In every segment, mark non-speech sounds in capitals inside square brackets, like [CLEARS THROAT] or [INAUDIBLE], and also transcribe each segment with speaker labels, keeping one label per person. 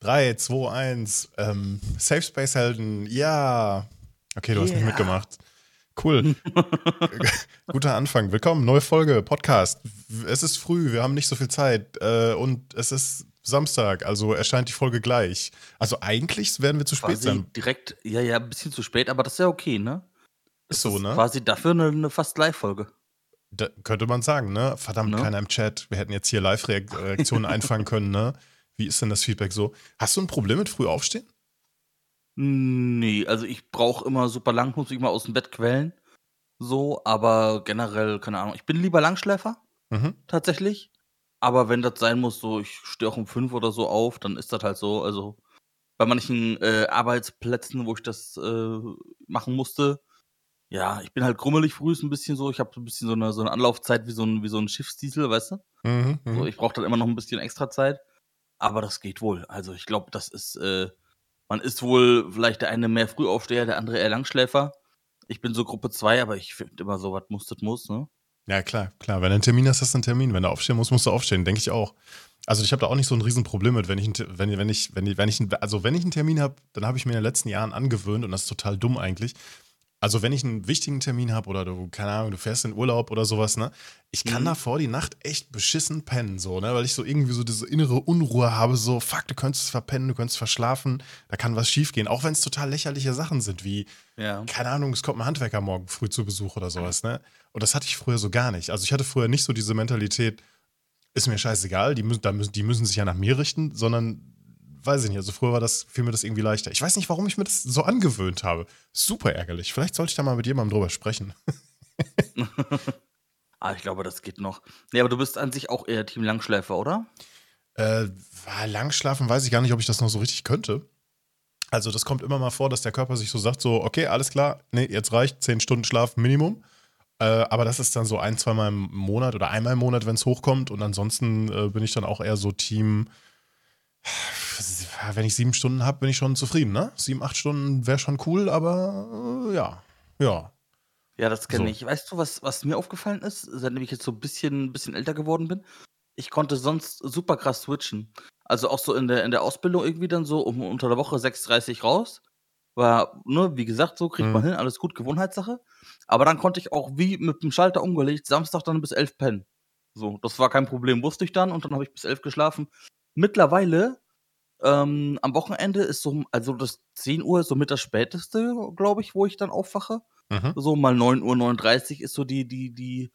Speaker 1: 3, 2, 1. Ähm, Safe Space Helden, ja. Okay, du yeah. hast nicht mitgemacht. Cool. [LAUGHS] Guter Anfang. Willkommen, neue Folge, Podcast. Es ist früh, wir haben nicht so viel Zeit äh, und es ist Samstag, also erscheint die Folge gleich. Also eigentlich werden wir zu spät
Speaker 2: quasi
Speaker 1: sein.
Speaker 2: Direkt, ja, ja, ein bisschen zu spät, aber das ist ja okay, ne?
Speaker 1: Ist so, ne?
Speaker 2: Quasi dafür eine, eine fast Live-Folge.
Speaker 1: könnte man sagen, ne? Verdammt, ne? keiner im Chat. Wir hätten jetzt hier Live-Reaktionen einfangen können, ne? Wie ist denn das Feedback so? Hast du ein Problem mit früh aufstehen?
Speaker 2: Nee, also ich brauche immer super lang, muss mich mal aus dem Bett quälen. So, aber generell, keine Ahnung. Ich bin lieber Langschläfer, mhm. tatsächlich. Aber wenn das sein muss, so, ich stehe auch um fünf oder so auf, dann ist das halt so. Also bei manchen äh, Arbeitsplätzen, wo ich das äh, machen musste, ja, ich bin halt grummelig früh, ist ein bisschen so. Ich habe so ein bisschen so eine, so eine Anlaufzeit wie so ein, wie so ein Schiffsdiesel, weißt du? Mhm, so, mhm. ich brauche dann immer noch ein bisschen extra Zeit. Aber das geht wohl. Also ich glaube, das ist, äh, man ist wohl vielleicht der eine mehr Frühaufsteher, der andere eher Langschläfer. Ich bin so Gruppe 2, aber ich finde immer so, was muss, das muss, ne?
Speaker 1: Ja, klar, klar. Wenn du einen Termin hast, hast du einen Termin. Wenn du aufstehen musst, musst du aufstehen, denke ich auch. Also ich habe da auch nicht so ein Riesenproblem mit, wenn ich, wenn, wenn ich, wenn ich, wenn ich, also wenn ich einen Termin habe, dann habe ich mir in den letzten Jahren angewöhnt und das ist total dumm eigentlich, also, wenn ich einen wichtigen Termin habe oder du, keine Ahnung, du fährst in Urlaub oder sowas, ne? Ich kann mhm. davor die Nacht echt beschissen pennen, so, ne? Weil ich so irgendwie so diese innere Unruhe habe, so, fuck, du könntest verpennen, du könntest verschlafen, da kann was schiefgehen. Auch wenn es total lächerliche Sachen sind, wie, ja. keine Ahnung, es kommt ein Handwerker morgen früh zu Besuch oder sowas, ne? Und das hatte ich früher so gar nicht. Also, ich hatte früher nicht so diese Mentalität, ist mir scheißegal, die müssen, die müssen sich ja nach mir richten, sondern weiß ich nicht, also früher war das, fiel mir das irgendwie leichter. Ich weiß nicht, warum ich mir das so angewöhnt habe. Super ärgerlich. Vielleicht sollte ich da mal mit jemandem drüber sprechen. [LAUGHS]
Speaker 2: ah, ich glaube, das geht noch. Nee, aber du bist an sich auch eher Team Langschläfer, oder?
Speaker 1: Äh, Langschlafen weiß ich gar nicht, ob ich das noch so richtig könnte. Also, das kommt immer mal vor, dass der Körper sich so sagt: so, okay, alles klar, nee, jetzt reicht, zehn Stunden Schlaf Minimum. Äh, aber das ist dann so ein, zweimal im Monat oder einmal im Monat, wenn es hochkommt. Und ansonsten äh, bin ich dann auch eher so Team wenn ich sieben Stunden habe, bin ich schon zufrieden, ne? Sieben, acht Stunden wäre schon cool, aber äh, ja, ja.
Speaker 2: Ja, das kenne so. ich. Weißt du, was, was mir aufgefallen ist, seitdem ich jetzt so ein bisschen, bisschen älter geworden bin? Ich konnte sonst super krass switchen. Also auch so in der, in der Ausbildung irgendwie dann so um unter der Woche 6.30 raus. War, ne, wie gesagt, so kriegt mhm. man hin, alles gut, Gewohnheitssache. Aber dann konnte ich auch wie mit dem Schalter umgelegt, Samstag dann bis 11 pennen. So, das war kein Problem, wusste ich dann und dann habe ich bis 11 geschlafen. Mittlerweile ähm, am Wochenende ist so, also das 10 Uhr ist so mit das späteste, glaube ich, wo ich dann aufwache. Mhm. So mal 9 Uhr 39 ist so die, die, die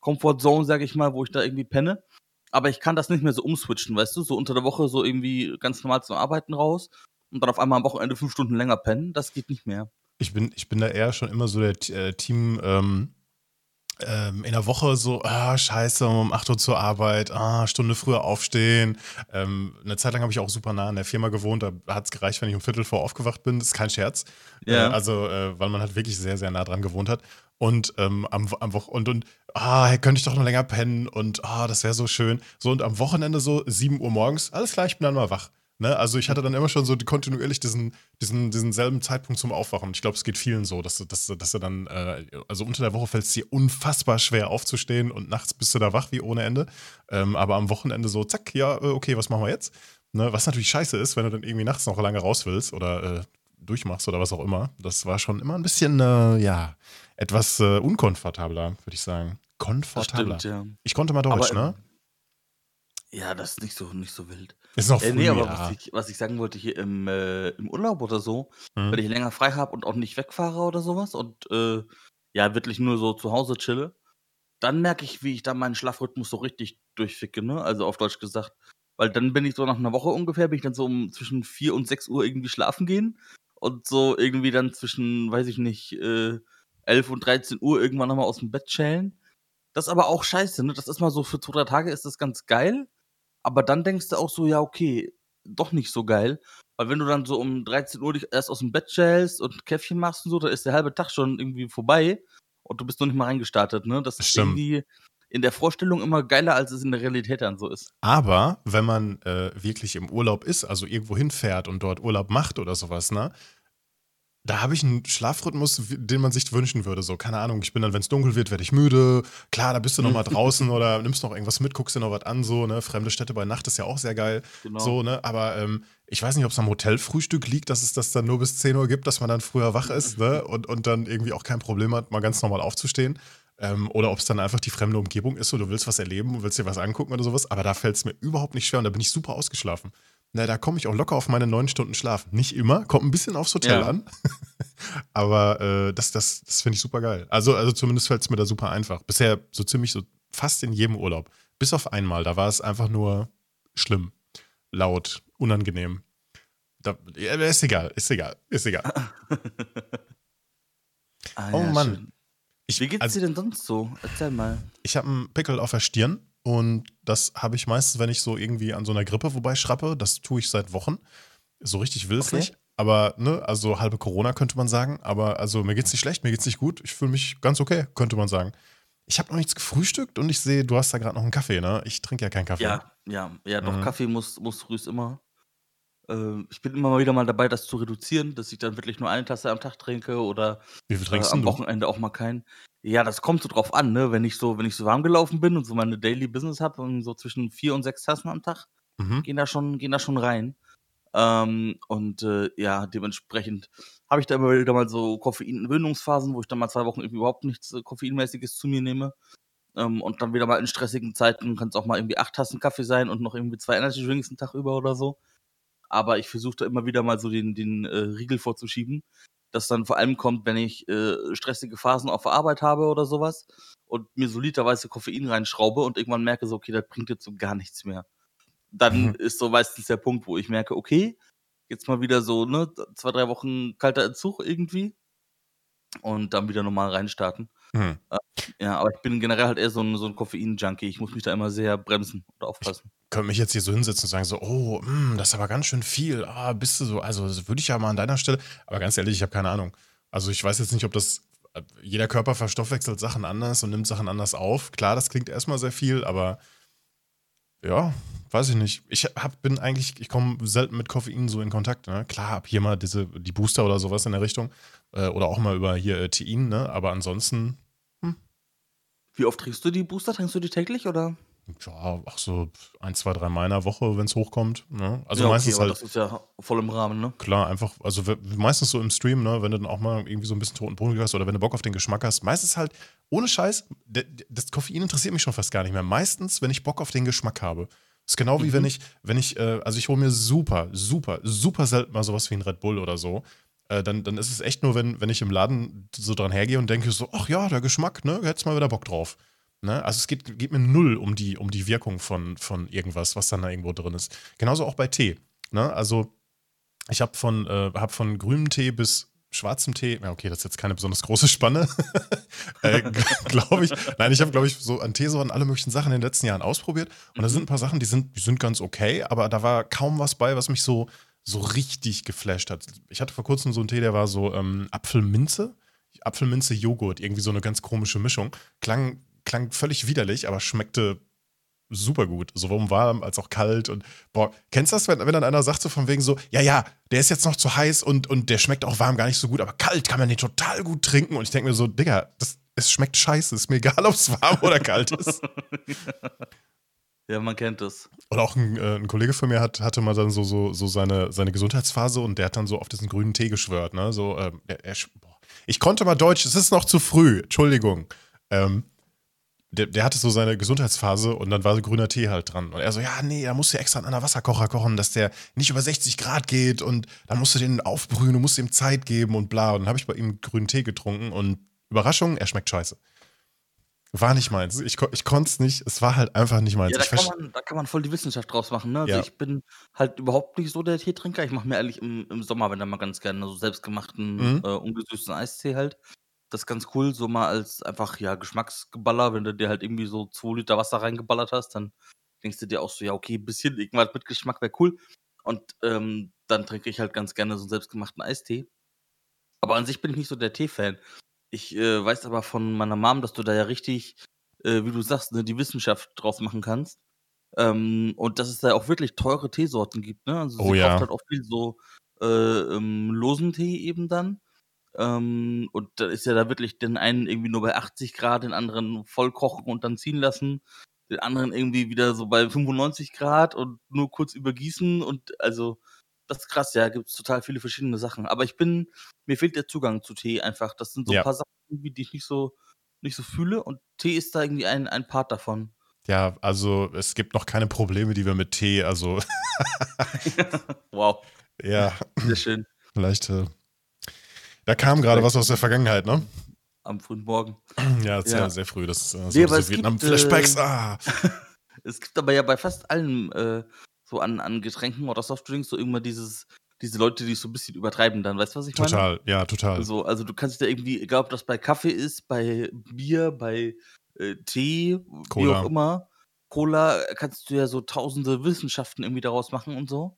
Speaker 2: Comfort Zone, sage ich mal, wo ich da irgendwie penne. Aber ich kann das nicht mehr so umswitchen, weißt du? So unter der Woche so irgendwie ganz normal zum Arbeiten raus und dann auf einmal am Wochenende fünf Stunden länger pennen. Das geht nicht mehr.
Speaker 1: Ich bin, ich bin da eher schon immer so der äh, Team, ähm, ähm, in der Woche so, ah, scheiße, um 8 Uhr zur Arbeit, ah, Stunde früher aufstehen. Ähm, eine Zeit lang habe ich auch super nah an der Firma gewohnt, da hat es gereicht, wenn ich um Viertel vor aufgewacht bin. Das ist kein Scherz. Ja. Äh, also, äh, weil man halt wirklich sehr, sehr nah dran gewohnt hat. Und ähm, am, am Woche und, und ah, könnte ich doch noch länger pennen und ah, das wäre so schön. So, und am Wochenende so 7 Uhr morgens, alles klar, ich bin dann mal wach. Ne? Also ich hatte dann immer schon so kontinuierlich diesen, diesen, diesen selben Zeitpunkt zum Aufwachen. Ich glaube, es geht vielen so, dass, dass, dass du dann, äh, also unter der Woche fällt es dir unfassbar schwer aufzustehen und nachts bist du da wach wie ohne Ende. Ähm, aber am Wochenende so, zack, ja, äh, okay, was machen wir jetzt? Ne? Was natürlich scheiße ist, wenn du dann irgendwie nachts noch lange raus willst oder äh, durchmachst oder was auch immer. Das war schon immer ein bisschen, äh, ja, etwas äh, unkomfortabler, würde ich sagen. Komfortabler. Stimmt, ja. Ich konnte mal Deutsch, aber, ne?
Speaker 2: Ja, das ist nicht so, nicht so wild.
Speaker 1: Ist noch früh, äh, nee, aber
Speaker 2: ja. was, ich, was ich sagen wollte, hier im, äh, im Urlaub oder so, mhm. wenn ich länger frei habe und auch nicht wegfahre oder sowas und äh, ja, wirklich nur so zu Hause chille, dann merke ich, wie ich da meinen Schlafrhythmus so richtig durchficke, ne? Also auf Deutsch gesagt. Weil dann bin ich so nach einer Woche ungefähr, bin ich dann so um zwischen 4 und 6 Uhr irgendwie schlafen gehen und so irgendwie dann zwischen, weiß ich nicht, äh, 11 und 13 Uhr irgendwann nochmal aus dem Bett chillen. Das ist aber auch scheiße, ne? Das ist mal so für zwei, drei Tage ist das ganz geil. Aber dann denkst du auch so, ja, okay, doch nicht so geil. Weil wenn du dann so um 13 Uhr dich erst aus dem Bett schälst und Käffchen machst und so, dann ist der halbe Tag schon irgendwie vorbei und du bist noch nicht mal reingestartet, ne? Das ist Stimmt. irgendwie in der Vorstellung immer geiler, als es in der Realität dann so ist.
Speaker 1: Aber wenn man äh, wirklich im Urlaub ist, also irgendwo hinfährt und dort Urlaub macht oder sowas, ne? Da habe ich einen Schlafrhythmus, den man sich wünschen würde. So, keine Ahnung, ich bin dann, wenn es dunkel wird, werde ich müde. Klar, da bist du noch mal [LAUGHS] draußen oder nimmst noch irgendwas mit, guckst dir noch was an, so, ne? Fremde Städte bei Nacht ist ja auch sehr geil. Genau. So, ne? Aber ähm, ich weiß nicht, ob es am Hotelfrühstück liegt, dass es das dann nur bis 10 Uhr gibt, dass man dann früher wach ist, ne? [LAUGHS] Und, und dann irgendwie auch kein Problem hat, mal ganz normal aufzustehen. Ähm, oder ob es dann einfach die fremde Umgebung ist, so du willst was erleben, willst dir was angucken oder sowas. Aber da fällt es mir überhaupt nicht schwer und da bin ich super ausgeschlafen. Na, da komme ich auch locker auf meine neun Stunden Schlaf. Nicht immer, kommt ein bisschen aufs Hotel ja. an. [LAUGHS] Aber äh, das, das, das finde ich super geil. Also, also zumindest fällt es mir da super einfach. Bisher so ziemlich so fast in jedem Urlaub. Bis auf einmal, da war es einfach nur schlimm, laut, unangenehm. Da, ja, ist egal, ist egal, ist egal. [LAUGHS]
Speaker 2: ah, oh ja, Mann. Ich, Wie geht's also, dir denn sonst so? Erzähl mal.
Speaker 1: Ich habe einen Pickel auf der Stirn und das habe ich meistens, wenn ich so irgendwie an so einer Grippe vorbei schrappe. Das tue ich seit Wochen. So richtig will es okay. nicht. Aber, ne, also halbe Corona könnte man sagen. Aber also mir geht's nicht schlecht, mir geht's nicht gut. Ich fühle mich ganz okay, könnte man sagen. Ich habe noch nichts gefrühstückt und ich sehe, du hast da gerade noch einen Kaffee, ne? Ich trinke ja keinen Kaffee.
Speaker 2: Ja, ja, ja, doch, mhm. Kaffee muss, muss früh immer. Äh, ich bin immer mal wieder mal dabei, das zu reduzieren, dass ich dann wirklich nur eine Tasse am Tag trinke oder
Speaker 1: Wie viel trinkst
Speaker 2: äh, am Wochenende auch mal keinen. Ja, das kommt so drauf an, ne? Wenn ich so, wenn ich so warm gelaufen bin und so meine Daily Business habe und so zwischen vier und sechs Tassen am Tag, mhm. gehen da schon, gehen da schon rein. Ähm, und äh, ja, dementsprechend habe ich da immer wieder mal so Koffeinentwöhnungsphasen, wo ich dann mal zwei Wochen irgendwie überhaupt nichts äh, Koffeinmäßiges zu mir nehme. Ähm, und dann wieder mal in stressigen Zeiten kann es auch mal irgendwie acht Tassen Kaffee sein und noch irgendwie zwei Energy Drinks einen Tag über oder so. Aber ich versuche da immer wieder mal so den, den äh, Riegel vorzuschieben das dann vor allem kommt, wenn ich äh, stressige Phasen auf der Arbeit habe oder sowas und mir so literweise Koffein reinschraube und irgendwann merke so, okay, das bringt jetzt so gar nichts mehr. Dann mhm. ist so meistens der Punkt, wo ich merke, okay, jetzt mal wieder so, ne, zwei, drei Wochen kalter Entzug irgendwie und dann wieder normal reinstarten. Mhm. Äh, ja, aber ich bin generell halt eher so ein, so ein Koffein-Junkie. Ich muss mich da immer sehr bremsen und aufpassen.
Speaker 1: Ich könnte mich jetzt hier so hinsetzen und sagen so, oh, mh, hm, das ist aber ganz schön viel. Ah, bist du so, also würde ich ja mal an deiner Stelle, aber ganz ehrlich, ich habe keine Ahnung. Also ich weiß jetzt nicht, ob das, äh, jeder Körper verstoffwechselt Sachen anders und nimmt Sachen anders auf. Klar, das klingt erstmal sehr viel, aber ja, weiß ich nicht. Ich hab, bin eigentlich, ich komme selten mit Koffein so in Kontakt. Ne? Klar, hab hier mal diese, die Booster oder sowas in der Richtung. Äh, oder auch mal über hier äh, Tein, ne? Aber ansonsten. Hm.
Speaker 2: Wie oft trinkst du die Booster? Trinkst du die täglich oder?
Speaker 1: Ja, ach so ein, zwei, drei Mal in der Woche, wenn es hochkommt. Ne?
Speaker 2: Also ja, meistens okay, halt. Das ist ja voll im Rahmen, ne?
Speaker 1: Klar, einfach, also meistens so im Stream, ne, wenn du dann auch mal irgendwie so ein bisschen toten Boden hast oder wenn du Bock auf den Geschmack hast. Meistens halt, ohne Scheiß, das Koffein interessiert mich schon fast gar nicht mehr. Meistens, wenn ich Bock auf den Geschmack habe. Das ist genau wie mhm. wenn ich, wenn ich, äh, also ich hole mir super, super, super selten mal sowas wie ein Red Bull oder so. Äh, dann, dann ist es echt nur, wenn, wenn ich im Laden so dran hergehe und denke so, ach ja, der Geschmack, ne, hättest mal wieder Bock drauf. Ne? Also es geht, geht mir null um die, um die Wirkung von, von irgendwas, was dann da irgendwo drin ist. Genauso auch bei Tee. Ne? Also ich habe von, äh, hab von grünem Tee bis schwarzem Tee, ja okay, das ist jetzt keine besonders große Spanne, [LAUGHS] äh, glaube ich. Nein, ich habe, glaube ich, so an Teesorten alle möglichen Sachen in den letzten Jahren ausprobiert. Und mhm. da sind ein paar Sachen, die sind, die sind ganz okay, aber da war kaum was bei, was mich so, so richtig geflasht hat. Ich hatte vor kurzem so einen Tee, der war so ähm, Apfelminze. Apfelminze-Joghurt, irgendwie so eine ganz komische Mischung. Klang, klang völlig widerlich, aber schmeckte super gut. Sowohl warm als auch kalt. Und boah, kennst du das, wenn, wenn dann einer sagt so von wegen so, ja, ja, der ist jetzt noch zu heiß und, und der schmeckt auch warm gar nicht so gut, aber kalt kann man den total gut trinken. Und ich denke mir so, Digga, das, es schmeckt scheiße. Ist mir egal, ob es warm oder kalt ist.
Speaker 2: Ja, [LAUGHS] man kennt es.
Speaker 1: Oder auch ein, äh, ein, Kollege von mir hat, hatte mal dann so, so, so seine, seine Gesundheitsphase und der hat dann so auf diesen grünen Tee geschwört. Ne? So, ähm, er, er, ich konnte mal Deutsch, es ist noch zu früh, Entschuldigung. Ähm, der, der, hatte so seine Gesundheitsphase und dann war so grüner Tee halt dran. Und er so, ja, nee, da musst du extra an einer Wasserkocher kochen, dass der nicht über 60 Grad geht und dann musst du den aufbrühen, du musst ihm Zeit geben und bla. Und dann habe ich bei ihm grünen Tee getrunken und Überraschung, er schmeckt scheiße. War nicht meins. Ich, ich konnte es nicht. Es war halt einfach nicht meins.
Speaker 2: Ja, da, kann man, da kann man voll die Wissenschaft draus machen. Ne? Also ja. ich bin halt überhaupt nicht so der Teetrinker. Ich mache mir ehrlich im, im Sommer, wenn dann mal ganz gerne so selbstgemachten, mhm. äh, ungesüßten Eistee halt. Das ist ganz cool, so mal als einfach, ja, Geschmacksgeballer, wenn du dir halt irgendwie so 2 Liter Wasser reingeballert hast, dann denkst du dir auch so, ja, okay, ein bisschen irgendwas mit Geschmack wäre cool. Und ähm, dann trinke ich halt ganz gerne so einen selbstgemachten Eistee. Aber an sich bin ich nicht so der Tee-Fan. Ich äh, weiß aber von meiner Mom, dass du da ja richtig, äh, wie du sagst, ne, die Wissenschaft draus machen kannst. Ähm, und dass es da auch wirklich teure Teesorten gibt. Ne? Also
Speaker 1: oh, sie ja. kauft
Speaker 2: halt auch viel so äh, ähm, losen Tee eben dann. Ähm, und da ist ja da wirklich den einen irgendwie nur bei 80 Grad, den anderen voll kochen und dann ziehen lassen, den anderen irgendwie wieder so bei 95 Grad und nur kurz übergießen und also das ist krass, ja, gibt es total viele verschiedene Sachen. Aber ich bin, mir fehlt der Zugang zu Tee einfach. Das sind so ein
Speaker 1: Ja.
Speaker 2: paar Sachen, die ich nicht so, nicht so fühle und Tee ist da irgendwie ein, ein Part davon.
Speaker 1: Ja, also es gibt noch keine Probleme, die wir mit Tee, also [LAUGHS]
Speaker 2: wow,
Speaker 1: ja,
Speaker 2: sehr schön.
Speaker 1: vielleicht. Äh, da kam gerade was aus der Vergangenheit, ne?
Speaker 2: Am frühen Morgen.
Speaker 1: Ja, sehr,
Speaker 2: Ja.
Speaker 1: sehr früh. Das ist äh, so
Speaker 2: Nee, es gibt,
Speaker 1: Vietnam-Flashbacks.
Speaker 2: äh,
Speaker 1: Ah. [LAUGHS]
Speaker 2: Es gibt aber ja bei fast allen äh, so an, an Getränken oder Softdrinks so immer dieses, diese Leute, die es so ein bisschen übertreiben dann. Weißt du, was ich meine?
Speaker 1: Total, ja, total.
Speaker 2: So, also du kannst da irgendwie, egal ob das bei Kaffee ist, bei Bier, bei äh, Tee, wie
Speaker 1: Cola.
Speaker 2: auch immer, Cola, äh, kannst du ja so tausende Wissenschaften irgendwie daraus machen und so.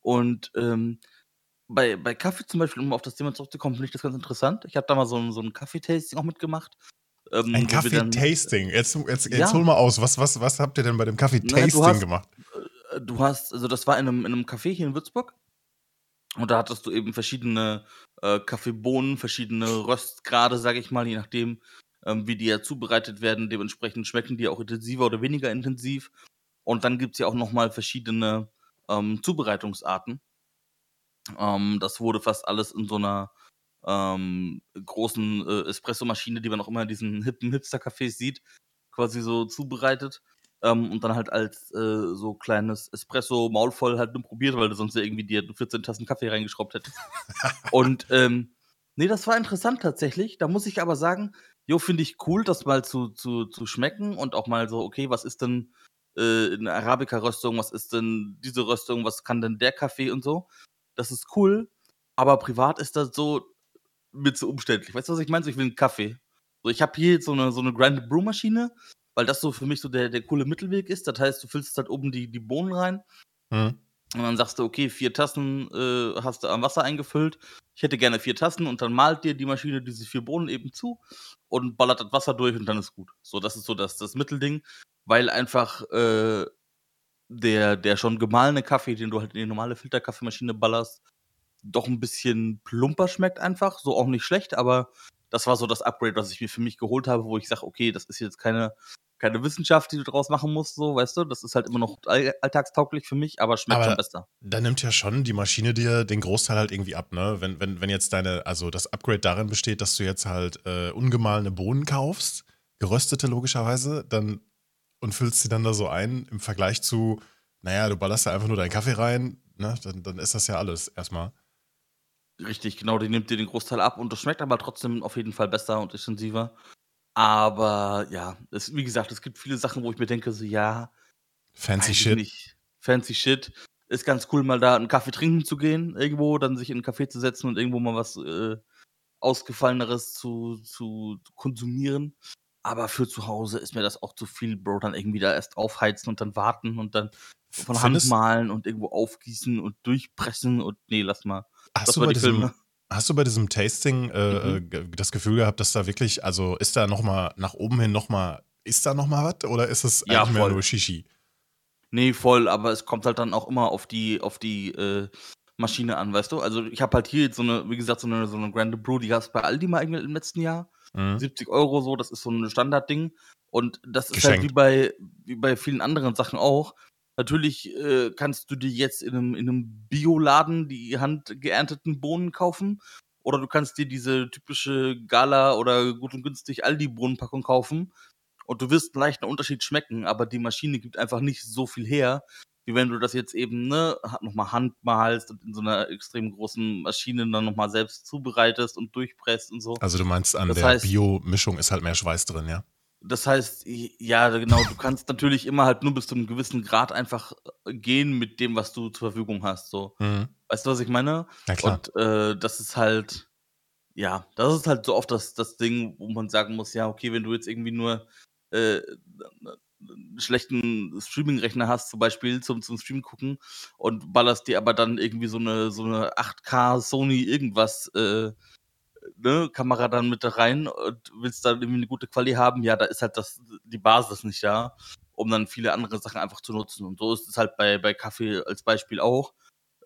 Speaker 2: Und ähm, bei, bei Kaffee zum Beispiel, um auf das Thema zurückzukommen, finde ich das ganz interessant. Ich habe da mal so ein, so ein Kaffeetasting auch mitgemacht. Ähm,
Speaker 1: Ein
Speaker 2: dann-
Speaker 1: Kaffee-Tasting. Jetzt, jetzt, jetzt
Speaker 2: Ja.
Speaker 1: hol mal aus. Was, was, was habt ihr denn bei dem Kaffee-Tasting gemacht?
Speaker 2: Du hast, also das war in einem, in einem Café hier in Würzburg. Und da hattest du eben verschiedene äh, Kaffeebohnen, verschiedene Röstgrade, sage ich mal, je nachdem, ähm, wie die ja zubereitet werden. Dementsprechend schmecken die auch intensiver oder weniger intensiv. Und dann gibt es ja auch nochmal verschiedene ähm, Zubereitungsarten. Ähm, das wurde fast alles in so einer ähm, großen äh, Espressomaschine, die man auch immer in diesen hippen Hipster-Cafés sieht, quasi so zubereitet. Ähm, und dann halt als äh, so kleines Espresso maulvoll halt nur probiert, weil du sonst ja irgendwie dir 14 Tassen Kaffee reingeschraubt hättest. [LAUGHS] und ähm, nee, das war interessant tatsächlich. Da muss ich aber sagen, jo, finde ich cool, das mal zu, zu, zu schmecken und auch mal so, okay, was ist denn äh, eine Arabica-Röstung, was ist denn diese Röstung, was kann denn der Kaffee und so. Das ist cool, aber privat ist das so mit so umständlich. Weißt du, was ich meine? So, ich will einen Kaffee. So, ich habe hier jetzt so eine, so eine Grand Brew Maschine, weil das so für mich so der, der coole Mittelweg ist. Das heißt, du füllst halt oben die, die Bohnen rein
Speaker 1: Hm.
Speaker 2: und dann sagst du, okay, vier Tassen äh, hast du am Wasser eingefüllt. Ich hätte gerne vier Tassen und dann malt dir die Maschine diese vier Bohnen eben zu und ballert das Wasser durch und dann ist gut. So, das ist so das, das Mittelding, weil einfach äh, der, der schon gemahlene Kaffee, den du halt in die normale Filterkaffeemaschine ballerst, doch ein bisschen plumper schmeckt einfach. So auch nicht schlecht, aber das war so das Upgrade, was ich mir für mich geholt habe, wo ich sage, okay, das ist jetzt keine, keine Wissenschaft, die du draus machen musst, so, weißt du? Das ist halt immer noch all alltagstauglich für mich, aber schmeckt
Speaker 1: Aber-
Speaker 2: schon besser.
Speaker 1: Da nimmt ja schon die Maschine dir den Großteil halt irgendwie ab, ne? Wenn, wenn, wenn jetzt deine, also das Upgrade darin besteht, dass du jetzt halt äh, ungemahlene Bohnen kaufst, geröstete logischerweise, dann und füllst sie dann da so ein im Vergleich zu, naja, du ballerst da einfach nur deinen Kaffee rein, ne? Dann, dann ist das ja alles erstmal.
Speaker 2: Richtig, genau, die nimmt dir den Großteil ab und das schmeckt aber trotzdem auf jeden Fall besser und intensiver. Aber ja, es, wie gesagt, es gibt viele Sachen, wo ich mir denke, so ja,
Speaker 1: Fancy Shit.
Speaker 2: nicht. Fancy Shit. Ist ganz cool, mal da einen Kaffee trinken zu gehen, irgendwo, dann sich in einen Café zu setzen und irgendwo mal was äh, Ausgefalleneres zu, zu konsumieren. Aber für zu Hause ist mir das auch zu viel, Bro. Dann irgendwie da erst aufheizen und dann warten und dann von Hand malen und irgendwo aufgießen und durchpressen und nee, lass mal.
Speaker 1: Hast
Speaker 2: Das
Speaker 1: du, bei
Speaker 2: die
Speaker 1: diesem,
Speaker 2: Filme.
Speaker 1: Hast du bei diesem Tasting äh,
Speaker 2: Mhm.
Speaker 1: äh, das Gefühl gehabt, dass da wirklich, also ist da nochmal nach oben hin nochmal, ist da nochmal was oder ist es
Speaker 2: Ja,
Speaker 1: eigentlich mehr
Speaker 2: voll.
Speaker 1: nur Shishi?
Speaker 2: Nee, voll, aber es kommt halt dann auch immer auf die, auf die äh, Maschine an, weißt du? Also ich habe halt hier jetzt so eine, wie gesagt, so eine, so eine Grand Brew, die gab es bei Aldi mal im letzten Jahr.
Speaker 1: Mhm.
Speaker 2: 70 Euro so, das ist so ein Standardding. Und das ist halt
Speaker 1: Geschenkt.
Speaker 2: wie bei, wie bei vielen anderen Sachen auch. Natürlich äh, kannst du dir jetzt in einem, in einem Bioladen die handgeernteten Bohnen kaufen. Oder du kannst dir diese typische Gala oder gut und günstig Aldi-Bohnenpackung kaufen. Und du wirst einen leichten Unterschied schmecken, aber die Maschine gibt einfach nicht so viel her, wie wenn du das jetzt eben, ne, nochmal handmalst und in so einer extrem großen Maschine dann nochmal selbst zubereitest und durchpresst und so.
Speaker 1: Also du meinst, an
Speaker 2: Das
Speaker 1: der Bio-Mischung ist halt mehr Schweiß drin, ja?
Speaker 2: Das heißt, ja, genau, du kannst natürlich immer halt nur bis zu einem gewissen Grad einfach äh, gehen mit dem, was du zur Verfügung hast. So.
Speaker 1: Mhm.
Speaker 2: Weißt du, was ich meine?
Speaker 1: Ja klar.
Speaker 2: Und äh, das ist halt, ja, das ist halt so oft das, das Ding, wo man sagen muss, ja, okay, wenn du jetzt irgendwie nur äh, einen schlechten Streaming-Rechner hast, zum Beispiel zum, zum Stream gucken und ballerst dir aber dann irgendwie so eine, so eine 8K Sony irgendwas äh, ne, Kamera dann mit rein und willst dann irgendwie eine gute Quali haben, ja, da ist halt das, die Basis nicht da, um dann viele andere Sachen einfach zu nutzen. Und so ist es halt bei, bei Kaffee als Beispiel auch.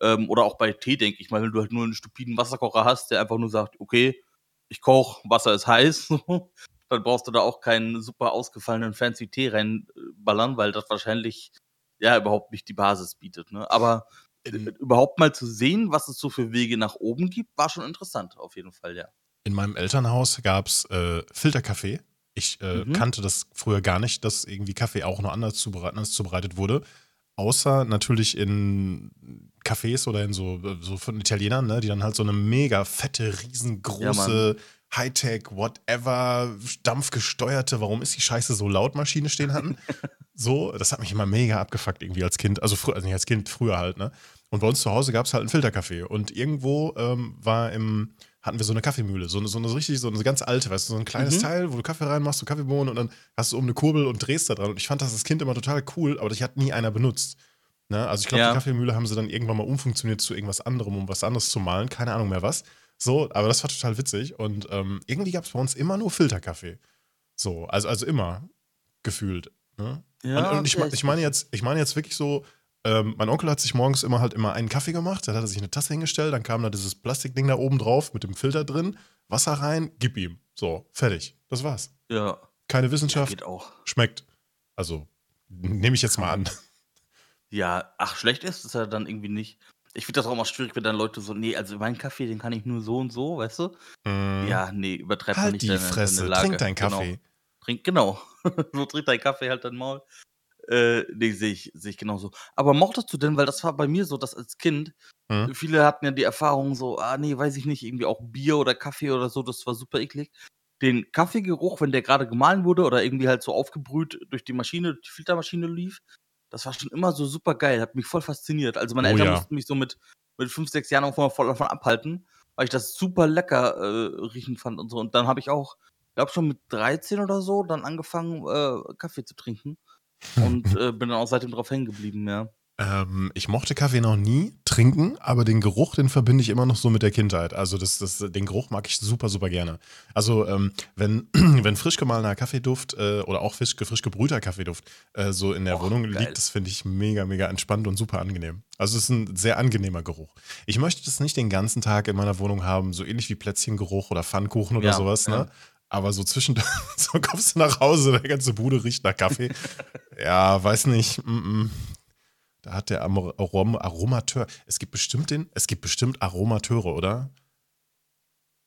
Speaker 2: Ähm, oder auch bei Tee, denke ich mal, wenn du halt nur einen stupiden Wasserkocher hast, der einfach nur sagt, okay, ich koche, Wasser ist heiß, [LAUGHS] dann brauchst du da auch keinen super ausgefallenen fancy Tee reinballern, weil das wahrscheinlich ja überhaupt nicht die Basis bietet. Ne? Aber in, überhaupt mal zu sehen, was es so für Wege nach oben gibt, war schon interessant, auf jeden Fall, ja.
Speaker 1: In meinem Elternhaus gab es äh, Filterkaffee. Ich äh, mhm. kannte das früher gar nicht, dass irgendwie Kaffee auch noch anders, zubereitet, anders zubereitet wurde. Außer natürlich in Cafés oder in so, so von Italienern, ne, die dann halt so eine mega fette, riesengroße ja, Hightech, whatever, dampfgesteuerte, warum ist die Scheiße so laut Maschine stehen hatten. [LAUGHS] so, das hat mich immer mega abgefuckt irgendwie als Kind. Also, also nicht als Kind, früher halt, ne? Und bei uns zu Hause gab es halt einen Filterkaffee. Und irgendwo ähm, war im, hatten wir so eine Kaffeemühle, so eine, so eine richtig, so eine ganz alte, weißt du, so ein kleines mhm. Teil, wo du Kaffee reinmachst, so Kaffeebohnen und dann hast du um eine Kurbel und drehst da dran. Und ich fand das als Kind immer total cool, aber das hat nie einer benutzt. Ne? Also ich glaube, ja. die Kaffeemühle haben sie dann irgendwann mal umfunktioniert zu irgendwas anderem, um was anderes zu malen. Keine Ahnung mehr was. So, aber das war total witzig. Und ähm, irgendwie gab es bei uns immer nur Filterkaffee. So, also, also immer gefühlt. Ne? Ja, und, und ich, ich meine jetzt, ich meine jetzt wirklich so, ähm, mein Onkel hat sich morgens immer halt immer einen Kaffee gemacht, dann hat er sich eine Tasse hingestellt, dann kam da dieses Plastikding da oben drauf mit dem Filter drin, Wasser rein, gib ihm. So, fertig. Das war's.
Speaker 2: Ja.
Speaker 1: Keine Wissenschaft. Ja, geht auch. Schmeckt. Also, nehme ich jetzt mal an. [LAUGHS]
Speaker 2: Ja, ach, schlecht ist es ja dann irgendwie nicht. Ich finde das auch immer schwierig, wenn dann Leute so, nee, also meinen Kaffee, den kann ich nur so und so, weißt du? Mm. Ja, nee, übertreib
Speaker 1: halt
Speaker 2: nicht
Speaker 1: die deine, Fresse, deine Lage. trink deinen genau. Kaffee.
Speaker 2: Genau. Trink, genau. [LAUGHS] so trink deinen Kaffee halt dann Maul. Äh, nee, sehe ich, seh ich genauso. Aber mochtest du denn, weil das war bei mir so, dass als Kind, hm? viele hatten ja die Erfahrung so, ah nee, weiß ich nicht, irgendwie auch Bier oder Kaffee oder so, das war super eklig. Den Kaffeegeruch, wenn der gerade gemahlen wurde oder irgendwie halt so aufgebrüht durch die Maschine, die Filtermaschine lief, das war schon immer so super geil, hat mich voll fasziniert. Also meine oh, Eltern ja. mussten mich so mit, mit fünf, sechs Jahren auch voll davon abhalten, weil ich das super lecker äh, riechen fand und so. Und dann habe ich auch, glaube schon mit 13 oder so, dann angefangen, äh, Kaffee zu trinken. [LAUGHS] Und äh, bin dann auch seitdem drauf hängen geblieben, ja.
Speaker 1: Ähm, ich mochte Kaffee noch nie trinken, aber den Geruch, den verbinde ich immer noch so mit der Kindheit. Also das, das, den Geruch mag ich super, super gerne. Also ähm, wenn, [CLEARS THROAT] wenn frisch gemahlener Kaffeeduft äh, oder auch frisch, frisch gebrühter Kaffeeduft äh, so in der Och, Wohnung geil. liegt, das finde ich mega, mega entspannt und super angenehm. Also es ist ein sehr angenehmer Geruch. Ich möchte das nicht den ganzen Tag in meiner Wohnung haben, so ähnlich wie Plätzchengeruch oder Pfannkuchen oder ja, sowas. Ne? Ja. Aber so zwischendurch, [LAUGHS] so kommst du nach Hause, der ganze Bude riecht nach Kaffee. [LAUGHS] ja, weiß nicht. Mm -mm. Da hat der Arom Aromateur. Es gibt bestimmt den, es gibt bestimmt Aromateure, oder?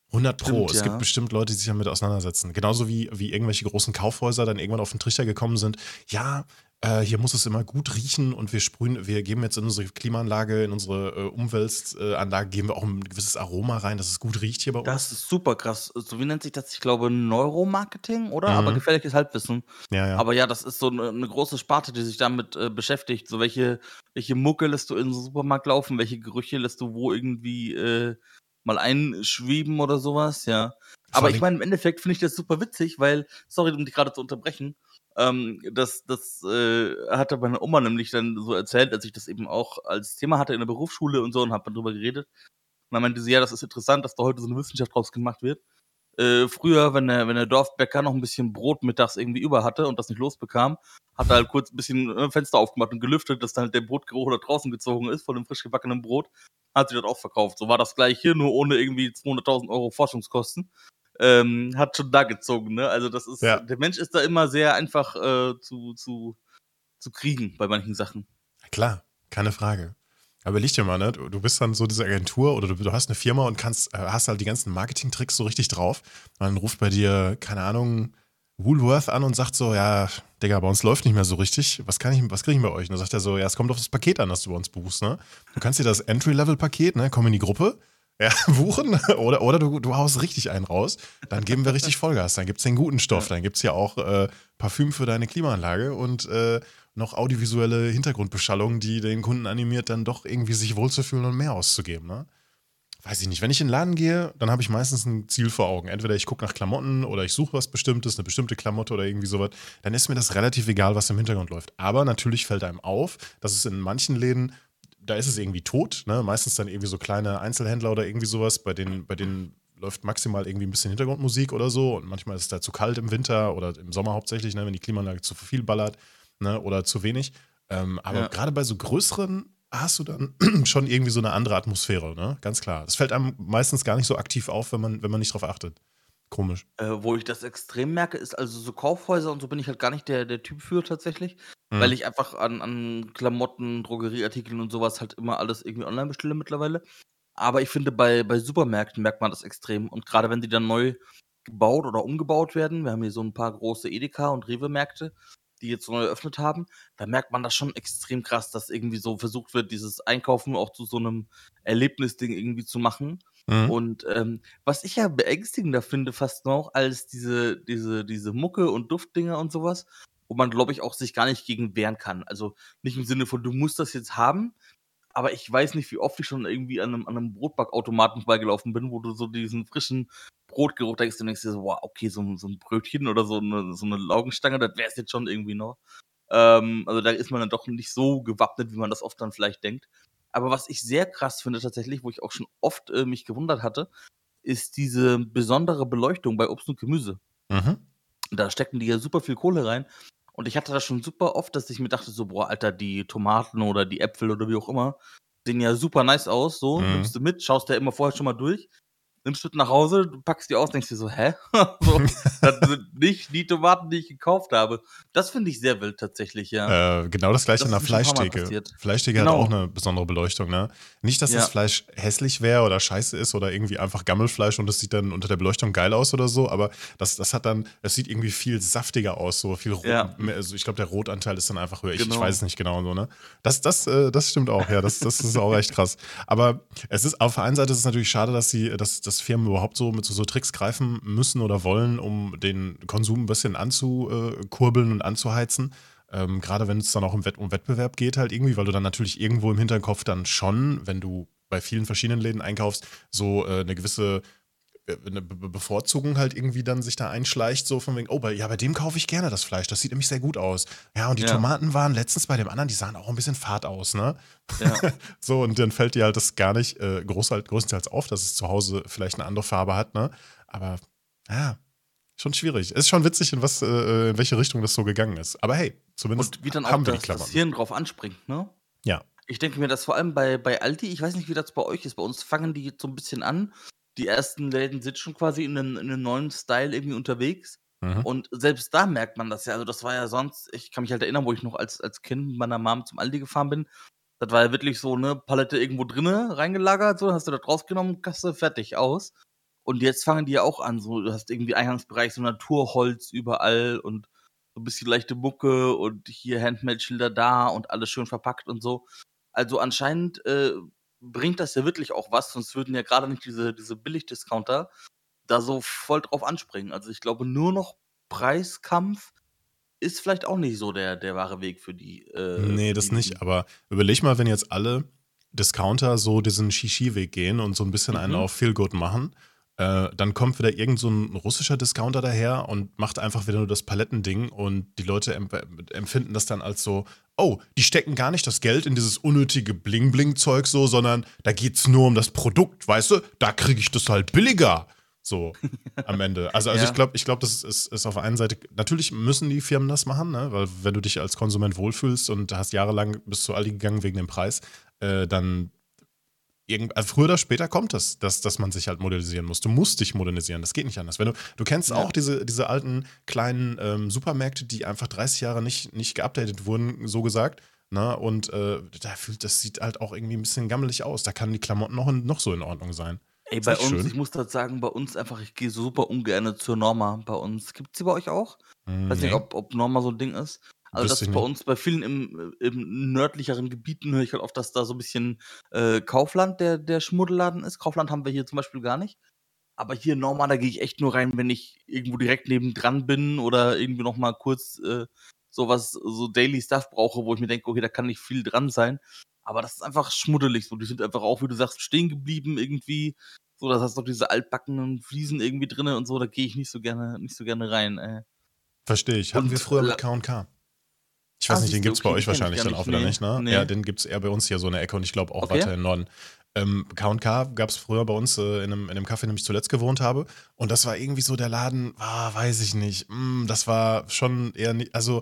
Speaker 1: 100 Pro. Stimmt, es ja. gibt bestimmt Leute, die sich damit auseinandersetzen. Genauso wie, wie irgendwelche großen Kaufhäuser dann irgendwann auf den Trichter gekommen sind. Ja, äh, hier muss es immer gut riechen und wir sprühen, wir geben jetzt in unsere Klimaanlage, in unsere äh, Umweltanlage, geben wir auch ein gewisses Aroma rein, dass es gut riecht hier bei uns.
Speaker 2: Das ist super krass. So wie nennt sich das? Ich glaube Neuromarketing, oder? Mhm. Aber gefährliches Halbwissen. Ja, ja. Aber ja, das ist so eine, eine große Sparte, die sich damit äh, beschäftigt. So welche, welche Mucke lässt du in den Supermarkt laufen, welche Gerüche lässt du wo irgendwie äh, mal einschweben oder sowas, ja. Aber ich meine, im Endeffekt finde ich das super witzig, weil, sorry, um dich gerade zu unterbrechen, ähm, das das äh, hatte meine Oma nämlich dann so erzählt, als ich das eben auch als Thema hatte in der Berufsschule und so und habe darüber geredet. Und dann meinte sie, ja, das ist interessant, dass da heute so eine Wissenschaft draus gemacht wird. Äh, früher, wenn der, wenn der Dorfbäcker noch ein bisschen Brot mittags irgendwie über hatte und das nicht losbekam, hat er halt kurz ein bisschen äh, Fenster aufgemacht und gelüftet, dass dann halt der Brotgeruch da draußen gezogen ist von dem frisch gebackenen Brot. Hat sie das auch verkauft. So war das gleich hier, nur ohne irgendwie 200.000 Euro Forschungskosten ähm, hat schon da gezogen. Ne? Also das ist, ja. der Mensch ist da immer sehr einfach äh, zu, zu, zu kriegen bei manchen Sachen.
Speaker 1: Klar, keine Frage. Aber liegt dir mal, ne? Du bist dann so diese Agentur oder du, du hast eine Firma und kannst, äh, hast halt die ganzen Marketing-Tricks so richtig drauf. Und dann ruft bei dir, keine Ahnung, Woolworth an und sagt so, ja, Digga, bei uns läuft nicht mehr so richtig. Was kann ich, was kriege ich bei euch? Und dann sagt er so, ja, es kommt auf das Paket an, das du bei uns buchst, ne? Du kannst dir das Entry-Level-Paket, ne, komm in die Gruppe, ja, [LAUGHS] buchen oder, oder du, du haust richtig einen raus, dann geben wir richtig Vollgas. Dann gibt es den guten Stoff, dann gibt es ja auch äh, Parfüm für deine Klimaanlage und äh, noch audiovisuelle Hintergrundbeschallung, die den Kunden animiert, dann doch irgendwie sich wohlzufühlen und mehr auszugeben. Ne? Weiß ich nicht. Wenn ich in den Laden gehe, dann habe ich meistens ein Ziel vor Augen. Entweder ich gucke nach Klamotten oder ich suche was Bestimmtes, eine bestimmte Klamotte oder irgendwie sowas. Dann ist mir das relativ egal, was im Hintergrund läuft. Aber natürlich fällt einem auf, dass es in manchen Läden da ist es irgendwie tot, ne? Meistens dann irgendwie so kleine Einzelhändler oder irgendwie sowas, bei denen, bei denen läuft maximal irgendwie ein bisschen Hintergrundmusik oder so und manchmal ist es da zu kalt im Winter oder im Sommer hauptsächlich, ne, wenn die Klimaanlage zu viel ballert ne, oder zu wenig. Ähm, aber ja. gerade bei so größeren hast du dann [CLEARS THROAT] schon irgendwie so eine andere Atmosphäre, ne? Ganz klar. Das fällt einem meistens gar nicht so aktiv auf, wenn man, wenn man nicht drauf achtet. Komisch.
Speaker 2: Äh, wo ich das extrem merke, ist also so Kaufhäuser und so bin ich halt gar nicht der, der Typ für tatsächlich, mhm. weil ich einfach an, an Klamotten, Drogerieartikeln und sowas halt immer alles irgendwie online bestelle mittlerweile. Aber ich finde, bei, bei Supermärkten merkt man das extrem. Und gerade wenn die dann neu gebaut oder umgebaut werden, wir haben hier so ein paar große Edeka- und Rewe-Märkte, die jetzt neu eröffnet haben, da merkt man das schon extrem krass, dass irgendwie so versucht wird, dieses Einkaufen auch zu so einem Erlebnisding irgendwie zu machen. Mhm. Und ähm, was ich ja beängstigender finde fast noch als diese, diese, diese Mucke und Duftdinger und sowas, wo man, glaube ich, auch sich gar nicht gegen wehren kann. Also nicht im Sinne von, du musst das jetzt haben, aber ich weiß nicht, wie oft ich schon irgendwie an einem, an einem Brotbackautomaten vorbeigelaufen bin, wo du so diesen frischen Brotgeruch denkst und denkst dir so, wow, okay, so, so ein Brötchen oder so eine, so eine Laugenstange, das wäre es jetzt schon irgendwie noch. Ähm, also da ist man dann doch nicht so gewappnet, wie man das oft dann vielleicht denkt. Aber was ich sehr krass finde tatsächlich, wo ich auch schon oft äh, mich gewundert hatte, ist diese besondere Beleuchtung bei Obst und Gemüse. Mhm. Da stecken die ja super viel Kohle rein. Und ich hatte das schon super oft, dass ich mir dachte, so, boah, Alter, die Tomaten oder die Äpfel oder wie auch immer, sehen ja super nice aus. So, mhm. nimmst du mit, schaust ja immer vorher schon mal durch nimmst du nach Hause, du packst die aus, denkst dir so, hä? [LAUGHS] so, das sind nicht die Tomaten, die ich gekauft habe. Das finde ich sehr wild tatsächlich,
Speaker 1: ja. Äh, genau das gleiche das in der Fleischtheke. Fleischtheke genau. hat auch eine besondere Beleuchtung, ne? Nicht, dass ja. das Fleisch hässlich wäre oder scheiße ist oder irgendwie einfach Gammelfleisch und es sieht dann unter der Beleuchtung geil aus oder so, aber das, das hat dann, es sieht irgendwie viel saftiger aus, so viel rot. Ja. Also ich glaube, der Rotanteil ist dann einfach höher. Genau. Ich, ich, genau. weiß es nicht genau so, ne? Das, das, äh, das stimmt auch, ja. Das, das ist auch echt krass. Aber es ist auf der einen Seite ist es natürlich schade, dass sie, dass, dass dass Firmen überhaupt so mit so, so Tricks greifen müssen oder wollen, um den Konsum ein bisschen anzukurbeln und anzuheizen. Ähm, Gerade wenn es dann auch um, Wett um Wettbewerb geht, halt irgendwie, weil du dann natürlich irgendwo im Hinterkopf dann schon, wenn du bei vielen verschiedenen Läden einkaufst, so äh, eine gewisse eine Bevorzugung halt irgendwie dann sich da einschleicht, so von wegen, oh, bei, ja, bei dem kaufe ich gerne das Fleisch, das sieht nämlich sehr gut aus. Ja, und die ja. Tomaten waren letztens bei dem anderen, die sahen auch ein bisschen fad aus, ne? Ja. [LAUGHS] so, und dann fällt dir halt das gar nicht äh, groß, halt, größtenteils auf, dass es zu Hause vielleicht eine andere Farbe hat, ne? Aber ja, schon schwierig. Ist schon witzig, in, was, äh, in welche Richtung das so gegangen ist. Aber hey, zumindest
Speaker 2: und wie dann haben wir das, die das Hirn drauf anspringt, ne?
Speaker 1: Ja.
Speaker 2: Ich denke mir, dass vor allem bei, bei Alti, ich weiß nicht, wie das bei euch ist, bei uns fangen die so ein bisschen an, die ersten Läden sind schon quasi in einem, in einem neuen Style irgendwie unterwegs. Mhm. Und selbst da merkt man das ja. Also, das war ja sonst, ich kann mich halt erinnern, wo ich noch als, als Kind mit meiner Mom zum Aldi gefahren bin. Das war ja wirklich so eine Palette irgendwo drinne reingelagert, so hast du das rausgenommen, Kasse, fertig, aus. Und jetzt fangen die ja auch an, so, du hast irgendwie Eingangsbereich, so Naturholz überall und so ein bisschen leichte Mucke und hier Handmade-Schilder da und alles schön verpackt und so. Also anscheinend äh, bringt das ja wirklich auch was, sonst würden ja gerade nicht diese, diese Billig-Discounter da so voll drauf anspringen. Also ich glaube, nur noch Preiskampf ist vielleicht auch nicht so der, der wahre Weg für die.
Speaker 1: Äh, nee, das die, nicht, aber überleg mal, wenn jetzt alle Discounter so diesen Shishi-Weg gehen und so ein bisschen mhm. einen auf Feel Good machen äh, dann kommt wieder irgend so ein russischer Discounter daher und macht einfach wieder nur das Palettending und die Leute empfinden das dann als so, oh, die stecken gar nicht das Geld in dieses unnötige Bling-Bling-Zeug so, sondern da geht es nur um das Produkt, weißt du? Da kriege ich das halt billiger. So [LAUGHS] am Ende. Also, also ja. ich glaube, ich glaube, das ist, ist auf der einen Seite, natürlich müssen die Firmen das machen, ne? weil wenn du dich als Konsument wohlfühlst und hast jahrelang bis zu Aldi gegangen wegen dem Preis, äh, dann irgend, also früher oder später kommt es, dass, dass man sich halt modernisieren muss. Du musst dich modernisieren, das geht nicht anders. Wenn du, du kennst ja. auch diese, diese alten kleinen ähm, Supermärkte, die einfach 30 Jahre nicht, nicht geupdatet wurden, so gesagt. Na, ne? und äh, da fühlt, das sieht halt auch irgendwie ein bisschen gammelig aus. Da kann die Klamotten noch, noch so in Ordnung sein.
Speaker 2: Ey, bei uns, schön. ich muss das sagen, bei uns einfach, ich gehe super ungern zur Norma. Bei uns, gibt es sie bei euch auch? Mm, Weiß nee. nicht, ob, ob Norma so ein Ding ist. Also das ist bei uns, bei vielen im, im nördlicheren Gebieten höre ich halt oft, dass da so ein bisschen äh, Kaufland der, der Schmuddelladen ist. Kaufland haben wir hier zum Beispiel gar nicht. Aber hier normal, da gehe ich echt nur rein, wenn ich irgendwo direkt nebendran bin oder irgendwie noch mal kurz äh, sowas, so Daily Stuff brauche, wo ich mir denke, okay, da kann nicht viel dran sein. Aber das ist einfach schmuddelig. So, die sind einfach auch, wie du sagst, stehen geblieben irgendwie. So, das hast doch diese altbackenen Fliesen irgendwie drin und so, da gehe ich nicht so gerne, nicht so gerne rein. Äh.
Speaker 1: Verstehe ich. Hatten und wir früher mit K&K. Ich weiß ah, nicht, den gibt es bei euch wahrscheinlich dann auch wieder nee. nicht, ne? Nee. Ja, den gibt es eher bei uns hier so eine Ecke und ich glaube auch okay. weiter im Norden. Ähm, K&K gab es früher bei uns äh, in, einem, in einem Café, in dem ich zuletzt gewohnt habe. Und das war irgendwie so der Laden, ah, weiß ich nicht. Mm, das war schon eher nicht, also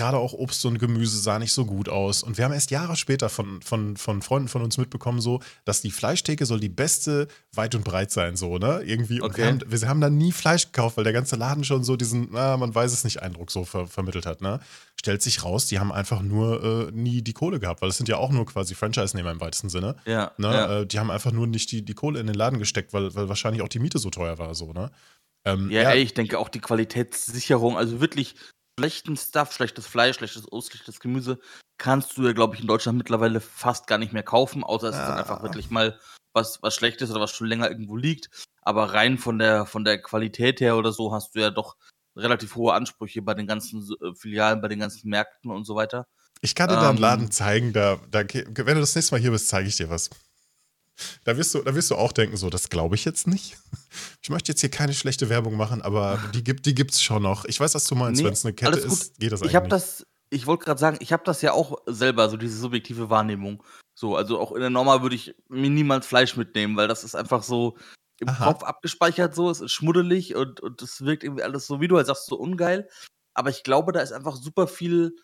Speaker 1: gerade auch Obst und Gemüse sah nicht so gut aus. Und wir haben erst Jahre später von, von, von Freunden von uns mitbekommen, so, dass die Fleischtheke soll die beste weit und breit sein, so, ne? Irgendwie. Und okay. wir, haben, wir haben dann nie Fleisch gekauft, weil der ganze Laden schon so diesen, na, man weiß es nicht, Eindruck so ver vermittelt hat, ne? Stellt sich raus, die haben einfach nur äh, nie die Kohle gehabt, weil es sind ja auch nur quasi Franchise-Nehmer im weitesten Sinne.
Speaker 2: Ja.
Speaker 1: Ne?
Speaker 2: ja.
Speaker 1: Äh, die haben einfach nur nicht die, die Kohle in den Laden gesteckt, weil, weil wahrscheinlich auch die Miete so teuer war, so, ne?
Speaker 2: Ähm, ja, ja. Ey, ich denke auch die Qualitätssicherung, also wirklich schlechten Stuff, schlechtes Fleisch, schlechtes Obst, schlechtes Gemüse, kannst du ja, glaube ich, in Deutschland mittlerweile fast gar nicht mehr kaufen, außer es ja. ist dann einfach wirklich mal was, was Schlechtes oder was schon länger irgendwo liegt. Aber rein von der, von der Qualität her oder so hast du ja doch relativ hohe Ansprüche bei den ganzen äh, Filialen, bei den ganzen Märkten und so weiter.
Speaker 1: Ich kann dir ähm, da einen Laden zeigen, da, da, wenn du das nächste Mal hier bist, zeige ich dir was. Da wirst, du, da wirst du auch denken, so, das glaube ich jetzt nicht. Ich möchte jetzt hier keine schlechte Werbung machen, aber die gibt die gibt's schon noch. Ich weiß, was du meinst, nee, wenn es eine Kette ist, geht das
Speaker 2: eigentlich. Ich habe das, ich wollte gerade sagen, ich habe das ja auch selber, so diese subjektive Wahrnehmung. So, also auch in der Norma würde ich mir niemals Fleisch mitnehmen, weil das ist einfach so im Aha. Kopf abgespeichert, so, es ist schmuddelig und, und das wirkt irgendwie alles so, wie du halt sagst, so ungeil. Aber ich glaube, da ist einfach super viel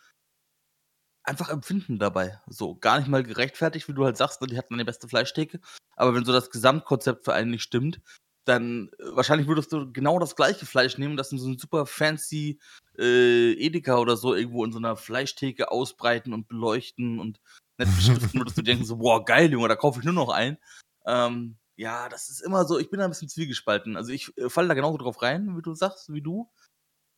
Speaker 2: einfach Empfinden dabei. So, gar nicht mal gerechtfertigt, wie du halt sagst, ne, die hatten eine beste Fleischtheke. Aber wenn so das Gesamtkonzept für einen nicht stimmt, dann äh, wahrscheinlich würdest du genau das gleiche Fleisch nehmen, das in so einem super fancy äh, Edeka oder so irgendwo in so einer Fleischtheke ausbreiten und beleuchten und nett beschriften, würdest du denken so, boah, geil, Junge, da kaufe ich nur noch ein. Ähm, ja, das ist immer so, ich bin da ein bisschen zwiegespalten. Also ich äh, falle da genauso drauf rein, wie du sagst, wie du.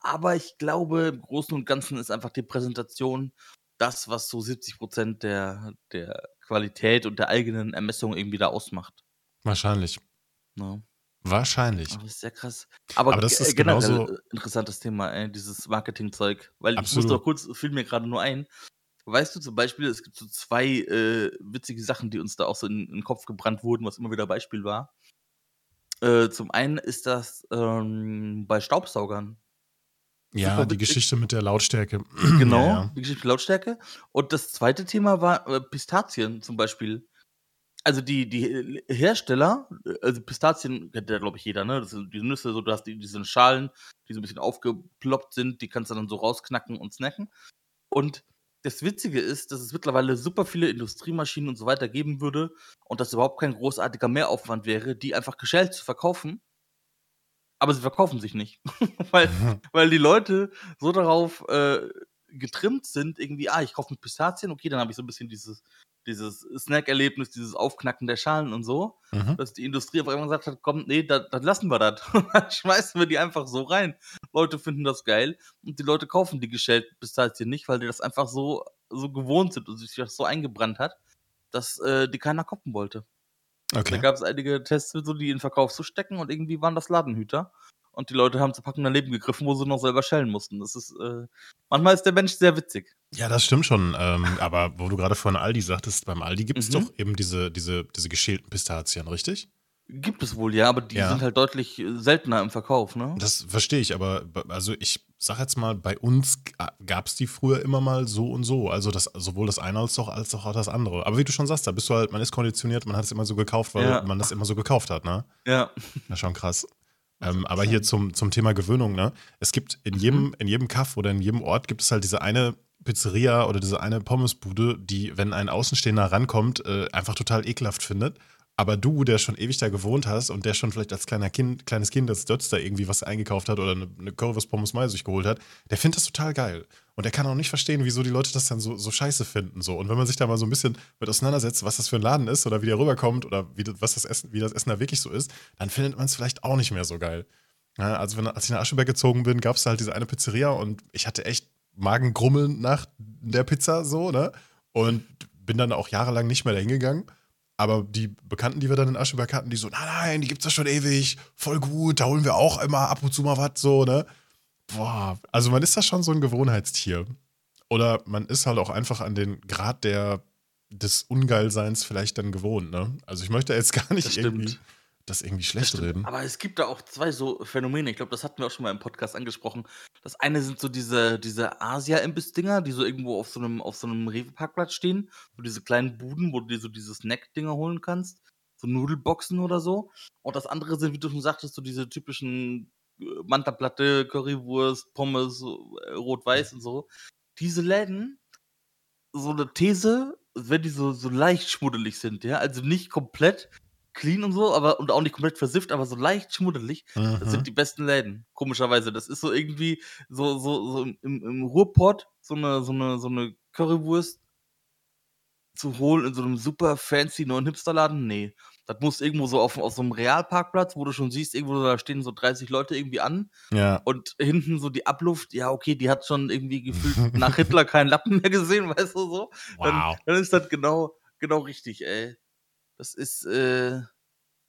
Speaker 2: Aber ich glaube, im Großen und Ganzen ist einfach die Präsentation das, was so 70 Prozent der, der Qualität und der eigenen Ermessung irgendwie da ausmacht.
Speaker 1: Wahrscheinlich.
Speaker 2: Ja. Ne?
Speaker 1: Wahrscheinlich.
Speaker 2: Aber das ist sehr krass. Aber,
Speaker 1: Aber das ist
Speaker 2: generell
Speaker 1: genauso
Speaker 2: interessantes Thema, ey, dieses Marketingzeug. Weil ich muss doch kurz, fiel mir gerade nur ein. Weißt du zum Beispiel, es gibt so zwei äh, witzige Sachen, die uns da auch so in, in, den Kopf gebrannt wurden, was immer wieder Beispiel war. Äh, zum einen ist das ähm, bei Staubsaugern.
Speaker 1: Ja, die Geschichte mit der Lautstärke.
Speaker 2: Genau, ja, ja. die Geschichte mit der Lautstärke. Und das zweite Thema war äh, Pistazien zum Beispiel. Also die, die Hersteller, also Pistazien kennt ja, glaube ich, jeder, ne? Das sind die Nüsse, so, du hast die, diese Schalen, die so ein bisschen aufgeploppt sind, die kannst du dann so rausknacken und snacken. Und das Witzige ist, dass es mittlerweile super viele Industriemaschinen und so weiter geben würde und das überhaupt kein großartiger Mehraufwand wäre, die einfach geschält zu verkaufen aber sie verkaufen sich nicht. [LAUGHS] weil, [LAUGHS] weil die Leute so darauf äh, getrimmt sind, irgendwie, ah, ich kaufe mit Pistazien, okay, dann habe ich so ein bisschen dieses, dieses Snack-Erlebnis, dieses Aufknacken der Schalen und so, mhm. dass die Industrie auf einmal gesagt hat, komm, nee, dann lassen wir das. [LAUGHS] dann schmeißen wir die einfach so rein. Leute finden das geil und die Leute kaufen die geschälten Pistazien nicht, weil die das einfach so, so gewohnt sind und sich das so eingebrannt hat, dass äh, die keiner koppen wollte. Okay. Da gab es einige Tests, so, die in Verkauf zu stecken und irgendwie waren das Ladenhüter. Und die Leute haben zu packen daneben gegriffen, wo sie noch selber schellen mussten. Das ist, äh, manchmal ist der Mensch sehr witzig.
Speaker 1: Ja, das stimmt schon. Ähm, [LAUGHS] aber wo du gerade von Aldi sagtest, beim Aldi gibt es mhm. doch eben diese, diese, diese geschälten Pistazien, richtig?
Speaker 2: Gibt es wohl, ja, aber die ja. sind halt deutlich seltener im Verkauf, ne?
Speaker 1: Das verstehe ich, aber also ich sag jetzt mal, bei uns gab es die früher immer mal so und so. Also das, sowohl das eine als auch, als auch das andere. Aber wie du schon sagst, da bist du halt, man ist konditioniert, man hat es immer so gekauft, weil ja. man das immer so gekauft hat, ne?
Speaker 2: Ja.
Speaker 1: Ja, schon krass. Ähm, aber hier zum, zum Thema Gewöhnung, ne? Es gibt in jedem, mhm. in jedem Kaff oder in jedem Ort gibt es halt diese eine Pizzeria oder diese eine Pommesbude, die, wenn ein Außenstehender rankommt, äh, einfach total ekelhaft findet. Aber du, der schon ewig da gewohnt hast und der schon vielleicht als kleiner kind, kleines Kind das Dötz da irgendwie was eingekauft hat oder eine, eine Currywurst Pommes Mayo sich geholt hat, der findet das total geil. Und der kann auch nicht verstehen, wieso die Leute das dann so, so scheiße finden. So. Und wenn man sich da mal so ein bisschen mit auseinandersetzt, was das für ein Laden ist oder wie der rüberkommt oder wie, was das Essen, wie das Essen da wirklich so ist, dann findet man es vielleicht auch nicht mehr so geil. Ja, also wenn, als ich nach Ascheberg gezogen bin, gab es halt diese eine Pizzeria und ich hatte echt Magengrummeln nach der Pizza so, ne? Und bin dann auch jahrelang nicht mehr dahin gegangen. Aber die Bekannten, die wir dann in Ascheberg hatten, die so, nein, nein, die gibt's ja schon ewig, voll gut, da holen wir auch immer ab und zu mal was, so, ne? Boah, also man ist da schon so ein Gewohnheitstier. Oder man ist halt auch einfach an den Grad der, des Ungeilseins vielleicht dann gewohnt, ne? Also ich möchte jetzt [LAUGHS] gar nicht irgendwie das irgendwie schlecht das reden.
Speaker 2: Aber es gibt da auch zwei so Phänomene. Ich glaube, das hatten wir auch schon mal im Podcast angesprochen. Das eine sind so diese, diese Asia-Imbiss-Dinger, die so irgendwo auf so einem, auf so einem Rewe-Parkplatz stehen. So diese kleinen Buden, wo du dir so diese Snack-Dinger holen kannst. So Nudelboxen oder so. Und das andere sind, wie du schon sagtest, so diese typischen Mantaplatte, Currywurst, Pommes, äh, Rot-Weiß und so. Diese Läden, so eine These, wenn die so, so leicht schmuddelig sind, ja, also nicht komplett clean und so, aber und auch nicht komplett versifft, aber so leicht schmuddelig, mhm. das sind die besten Läden, komischerweise. Das ist so irgendwie so, so, so im, im Ruhrpott, so eine, so eine, so eine Currywurst zu holen in so einem super fancy neuen Hipsterladen? Nee. Das muss irgendwo so auf, auf so einem Realparkplatz, wo du schon siehst, irgendwo da stehen so 30 Leute irgendwie an.
Speaker 1: Ja.
Speaker 2: Und hinten so die Abluft, ja, okay, die hat schon irgendwie [LAUGHS] gefühlt nach Hitler keinen Lappen mehr gesehen, [LAUGHS] weißt du so. Wow. Dann, dann ist das genau, genau richtig, ey. Das ist, äh,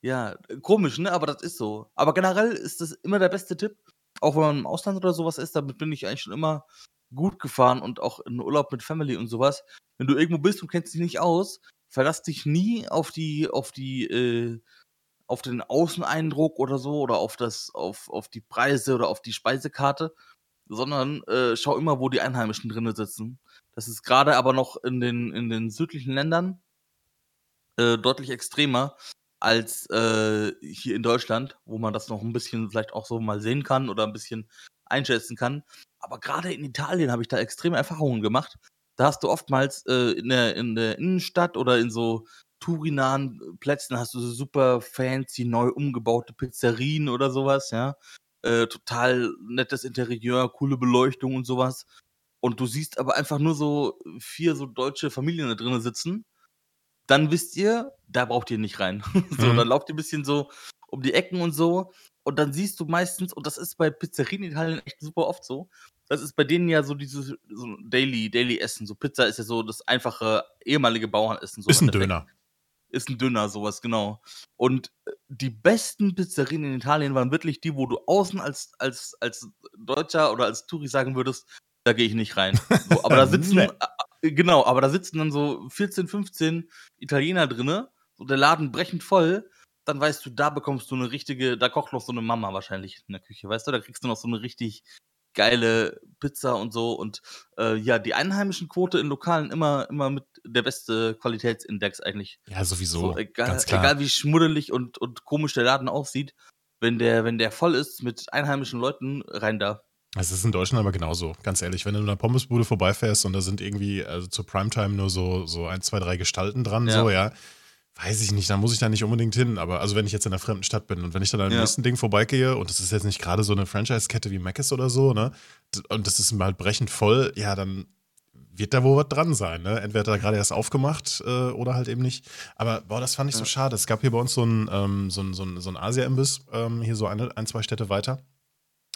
Speaker 2: ja, komisch, ne? Aber das ist so. Aber generell ist das immer der beste Tipp. Auch wenn man im Ausland oder sowas ist, damit bin ich eigentlich schon immer gut gefahren und auch in Urlaub mit Family und sowas. Wenn du irgendwo bist und kennst dich nicht aus, verlass dich nie auf die, auf die, äh, auf den Außeneindruck oder so oder auf das, auf, auf die Preise oder auf die Speisekarte, sondern äh, schau immer, wo die Einheimischen drinnen sitzen. Das ist gerade aber noch in den, in den südlichen Ländern äh, deutlich extremer als äh, hier in Deutschland, wo man das noch ein bisschen vielleicht auch so mal sehen kann oder ein bisschen einschätzen kann. Aber gerade in Italien habe ich da extreme Erfahrungen gemacht. Da hast du oftmals äh, in, der, in der Innenstadt oder in so tourinahen Plätzen hast du so super fancy, neu umgebaute Pizzerien oder sowas, ja. Äh, total nettes Interieur, coole Beleuchtung und sowas. Und du siehst aber einfach nur so vier so deutsche Familien da drinnen sitzen. Dann wisst ihr, da braucht ihr nicht rein. [LAUGHS] so, mhm. dann lauft ihr ein bisschen so um die Ecken und so. Und dann siehst du meistens, und das ist bei Pizzerien in Italien echt super oft so, das ist bei denen ja so dieses so Daily, Daily Essen. So Pizza ist ja so das einfache ehemalige Bauernessen. So
Speaker 1: ist ein Döner.
Speaker 2: Ist ein Döner, sowas, genau. Und äh, die besten Pizzerien in Italien waren wirklich die, wo du außen als, als, als Deutscher oder als Touri sagen würdest, da gehe ich nicht rein. [LAUGHS] So, aber da sitzen, genau, aber da sitzen dann so 14, 15 Italiener drinne, so der Laden brechend voll dann weißt du, da bekommst du eine richtige, da kocht noch so eine Mama wahrscheinlich in der Küche, weißt du? Da kriegst du noch so eine richtig geile Pizza und so. Und äh, ja, die einheimischen Quote in Lokalen immer, immer mit der beste Qualitätsindex eigentlich.
Speaker 1: Ja, sowieso. So,
Speaker 2: egal, egal wie schmuddelig und, und komisch der Laden aussieht, wenn der, wenn der voll ist mit einheimischen Leuten, rein da.
Speaker 1: Es ist in Deutschland aber genauso, ganz ehrlich. Wenn du in einer Pommesbude vorbeifährst und da sind irgendwie also zur Primetime nur so, so ein, zwei, drei Gestalten dran, ja. so, ja, Weiß ich nicht, da muss ich da nicht unbedingt hin. Aber also wenn ich jetzt in einer fremden Stadt bin und wenn ich dann an ja. nächsten Ding vorbeigehe und das ist jetzt nicht gerade so eine Franchise-Kette wie Mc's oder so, ne? Und das ist mal brechend voll, ja, dann wird da wohl was dran sein, ne? Entweder da gerade erst aufgemacht äh, oder halt eben nicht. Aber boah, das fand ich ja. so schade. Es gab hier bei uns so ein, ähm, so ein, so ein, so ein Asia-Imbiss, ähm, hier so eine, ein, zwei Städte weiter.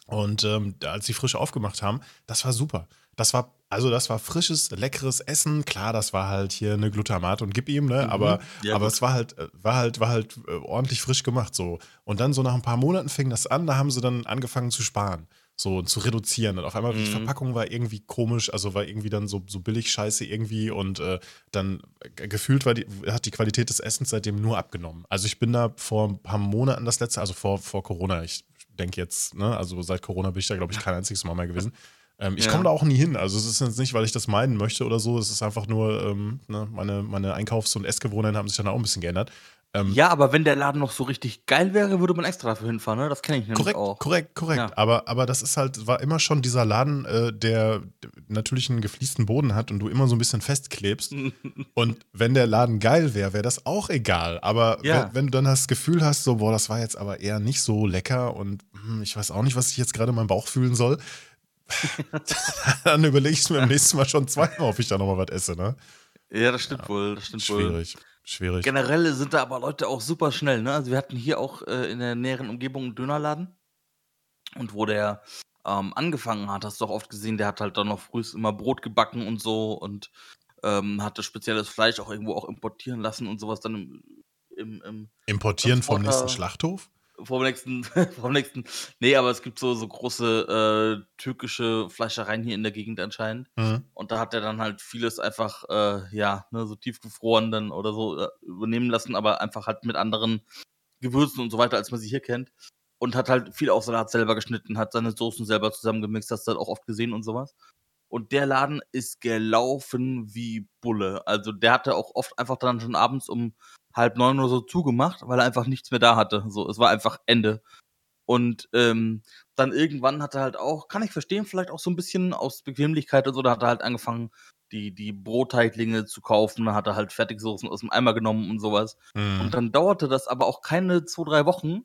Speaker 1: Und ähm, als sie frisch aufgemacht haben, das war super. Das war, also das war frisches, leckeres Essen. Klar, das war halt hier eine Glutamat und gib ihm, ne? Mhm. Aber, ja, aber es war halt, äh, war halt, war halt äh, ordentlich frisch gemacht so. Und dann so nach ein paar Monaten fing das an, da haben sie dann angefangen zu sparen. So und zu reduzieren. Und auf einmal mhm. die Verpackung war irgendwie komisch, also war irgendwie dann so, so billig scheiße irgendwie und äh, dann äh, gefühlt war die, hat die Qualität des Essens seitdem nur abgenommen. Also ich bin da vor ein paar Monaten das letzte, also vor, vor Corona, ich denke jetzt, ne, also seit Corona bin ich da, glaube ich, kein einziges Mal mehr gewesen. Ähm, ich ja. komme da auch nie hin. Also es ist jetzt nicht, weil ich das meiden möchte oder so. Es ist einfach nur, ähm, ne, meine, meine Einkaufs- und Essgewohnheiten haben sich dann auch ein bisschen geändert.
Speaker 2: Ähm, ja, aber wenn der Laden noch so richtig geil wäre, würde man extra dafür hinfahren, ne? Das kenne ich nämlich
Speaker 1: korrekt,
Speaker 2: auch.
Speaker 1: Korrekt, korrekt, ja. aber, aber das ist halt, war immer schon dieser Laden, äh, der natürlich einen gefliesten Boden hat und du immer so ein bisschen festklebst. [LAUGHS] und wenn der Laden geil wäre, wäre das auch egal. Aber ja. wenn, wenn, du dann das Gefühl hast, so, boah, das war jetzt aber eher nicht so lecker und hm, ich weiß auch nicht, was ich jetzt gerade in meinem Bauch fühlen soll, [LAUGHS] [LAUGHS] dann überlege ich mir beim nächsten Mal schon zweimal, ob ich da nochmal was esse, ne?
Speaker 2: Ja, das stimmt ja, wohl, das stimmt
Speaker 1: schwierig.
Speaker 2: wohl.
Speaker 1: Schwierig. Schwierig.
Speaker 2: Generell sind da aber Leute auch super schnell. Ne? Also wir hatten hier auch äh, in der näheren Umgebung einen Dönerladen. Und wo der ähm, angefangen hat, hast du auch oft gesehen, der hat halt dann noch früh immer Brot gebacken und so und ähm, hatte spezielles Fleisch auch irgendwo auch importieren lassen und sowas dann im, im, im
Speaker 1: Importieren vom nächsten Schlachthof?
Speaker 2: Vom nächsten, [LAUGHS] vom nächsten. Nee, aber es gibt so, so große äh, türkische Fleischereien hier in der Gegend anscheinend. Mhm. Und da hat er dann halt vieles einfach, äh, ja, ne, so tiefgefroren dann oder so äh, übernehmen lassen, aber einfach halt mit anderen Gewürzen und so weiter, als man sie hier kennt. Und hat halt viel auch Salat selber geschnitten, hat seine Soßen selber zusammengemixt, hast du halt auch oft gesehen und sowas. Und der Laden ist gelaufen wie Bulle. Also der hatte auch oft einfach dann schon abends um halb neun oder so zugemacht, weil er einfach nichts mehr da hatte. So, es war einfach Ende. Und ähm, dann irgendwann hat er halt auch, kann ich verstehen, vielleicht auch so ein bisschen aus Bequemlichkeit und so, da hat er halt angefangen, die, die Brotteiglinge zu kaufen, dann hat er halt Fertigsoßen aus dem Eimer genommen und sowas. Mhm. Und dann dauerte das aber auch keine zwei, drei Wochen.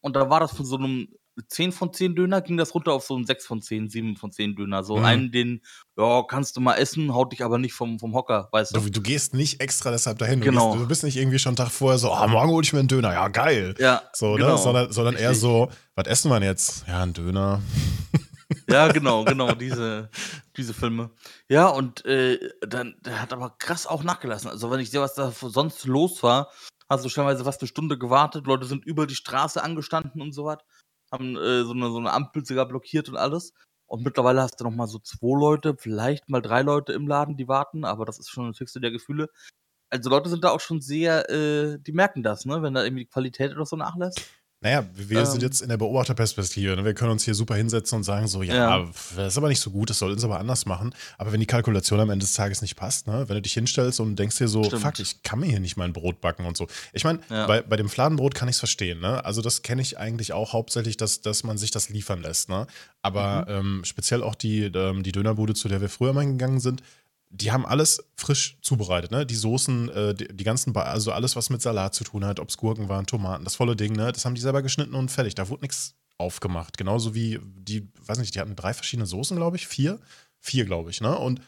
Speaker 2: Und da war das von so einem 10 von 10 Döner ging das runter auf so einen 6 von 10, 7 von 10 Döner. So mhm. einen, den, ja, kannst du mal essen, haut dich aber nicht vom, vom Hocker, weißt du.
Speaker 1: du. du gehst nicht extra deshalb dahin. Du, genau. Gehst, du bist nicht irgendwie schon einen Tag vorher so, ah, oh, morgen hole ich mir einen Döner, ja, geil. Ja. So, ne? genau. ne? Sondern, sondern eher so, was essen wir jetzt? Ja, ein Döner. [LAUGHS]
Speaker 2: Ja, genau, genau, diese, diese Filme. Ja, und äh, dann, der hat aber krass auch nachgelassen. Also, wenn ich sehe, was da sonst los war, hast du stellenweise fast eine Stunde gewartet, Leute sind über die Straße angestanden und so was haben äh, so, eine, so eine Ampel sogar blockiert und alles. Und mittlerweile hast du noch mal so zwei Leute, vielleicht mal drei Leute im Laden, die warten, aber das ist schon das höchste der Gefühle. Also Leute sind da auch schon sehr, äh, die merken das, ne, wenn da irgendwie die Qualität oder so nachlässt.
Speaker 1: Naja, wir ähm, sind jetzt in der Beobachterperspektive. Ne? Wir können uns hier super hinsetzen und sagen so, ja, ja, das ist aber nicht so gut, das soll uns aber anders machen. Aber wenn die Kalkulation am Ende des Tages nicht passt, ne? wenn du dich hinstellst und denkst dir so, Stimmt. fuck, ich kann mir hier nicht mein Brot backen und so. Ich meine, ja. bei, bei dem Fladenbrot kann ich es verstehen. Ne? Also das kenne ich eigentlich auch hauptsächlich, dass, dass man sich das liefern lässt. Ne? Aber mhm. ähm, speziell auch die, ähm, die Dönerbude, zu der wir früher mal gegangen sind, die haben alles frisch zubereitet, ne? Die Soßen, äh, die, die, ganzen, ba also alles, was mit Salat zu tun hat, ob es Gurken waren, Tomaten, das volle Ding, ne? Das haben die selber geschnitten und fertig. Da wurde nichts aufgemacht. Genauso wie die, weiß nicht, die hatten drei verschiedene Soßen, glaube ich, vier, vier, glaube ich, ne? Und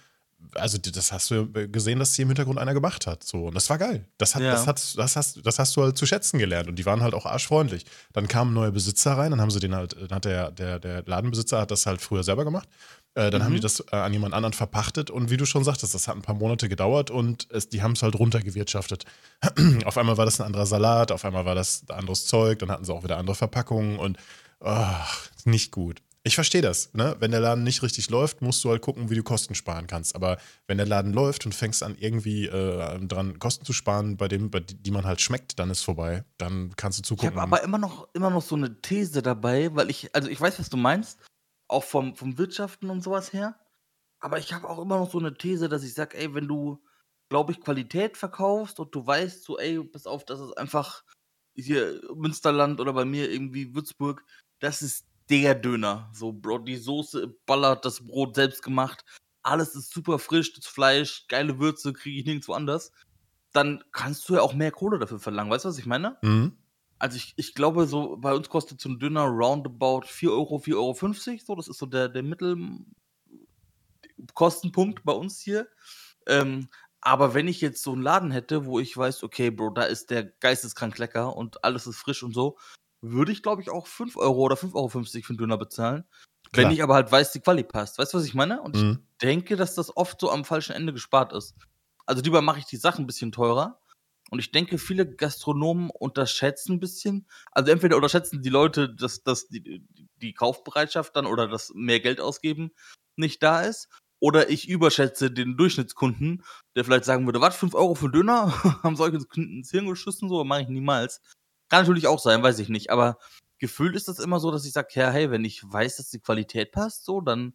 Speaker 1: also das hast du gesehen, dass sie im Hintergrund einer gemacht hat. So. Und das war geil. Das, hat, ja. das, hat, das, hast, das hast du halt zu schätzen gelernt. Und die waren halt auch arschfreundlich. Dann kamen neue Besitzer rein, dann haben sie den halt, dann hat der, der, der Ladenbesitzer hat das halt früher selber gemacht. Äh, dann mhm. haben die das äh, an jemand anderen verpachtet und wie du schon sagtest, das hat ein paar Monate gedauert und es, die haben es halt runtergewirtschaftet. [CLEARS THROAT] auf einmal war das ein anderer Salat, auf einmal war das anderes Zeug, dann hatten sie auch wieder andere Verpackungen und oh, nicht gut. Ich verstehe das. Ne? Wenn der Laden nicht richtig läuft, musst du halt gucken, wie du Kosten sparen kannst. Aber wenn der Laden läuft und fängst an, irgendwie äh, dran Kosten zu sparen, bei dem, bei die man halt schmeckt, dann ist vorbei. Dann kannst du zugucken.
Speaker 2: Ich habe aber immer noch, immer noch so eine These dabei, weil ich, also ich weiß, was du meinst, auch vom, vom Wirtschaften und sowas her. Aber ich habe auch immer noch so eine These, dass ich sage, ey, wenn du, glaube ich, Qualität verkaufst und du weißt so, ey, pass auf, das ist einfach hier Münsterland oder bei mir irgendwie Würzburg, das ist der Döner. So, Bro, die Soße ballert, das Brot selbst gemacht. Alles ist super frisch, das Fleisch, geile Würze, kriege ich nirgendwo anders. Dann kannst du ja auch mehr Kohle dafür verlangen. Weißt du, was ich meine? Mhm. Also ich, ich glaube, so bei uns kostet so ein Döner roundabout 4 Euro, 4,50 Euro. So, das ist so der, der Mittelkostenpunkt bei uns hier. Ähm, aber wenn ich jetzt so einen Laden hätte, wo ich weiß, okay, Bro, da ist der geisteskrank lecker und alles ist frisch und so, würde ich, glaube ich, auch 5 Euro oder 5,50 Euro für einen Döner bezahlen. Klar. Wenn ich aber halt weiß, die Quali passt. Weißt du, was ich meine? Und mhm. ich denke, dass das oft so am falschen Ende gespart ist. Also lieber mache ich die Sachen ein bisschen teurer. Und ich denke, viele Gastronomen unterschätzen ein bisschen. Also entweder unterschätzen die Leute, dass, dass die, die Kaufbereitschaft dann oder das mehr Geld ausgeben nicht da ist. Oder ich überschätze den Durchschnittskunden, der vielleicht sagen würde, was, 5 Euro für Döner? [LAUGHS] Haben solche Kunden ins Hirn geschissen? So, mache ich niemals. Kann natürlich auch sein, weiß ich nicht. Aber gefühlt ist das immer so, dass ich sage, ja, hey, wenn ich weiß, dass die Qualität passt, so, dann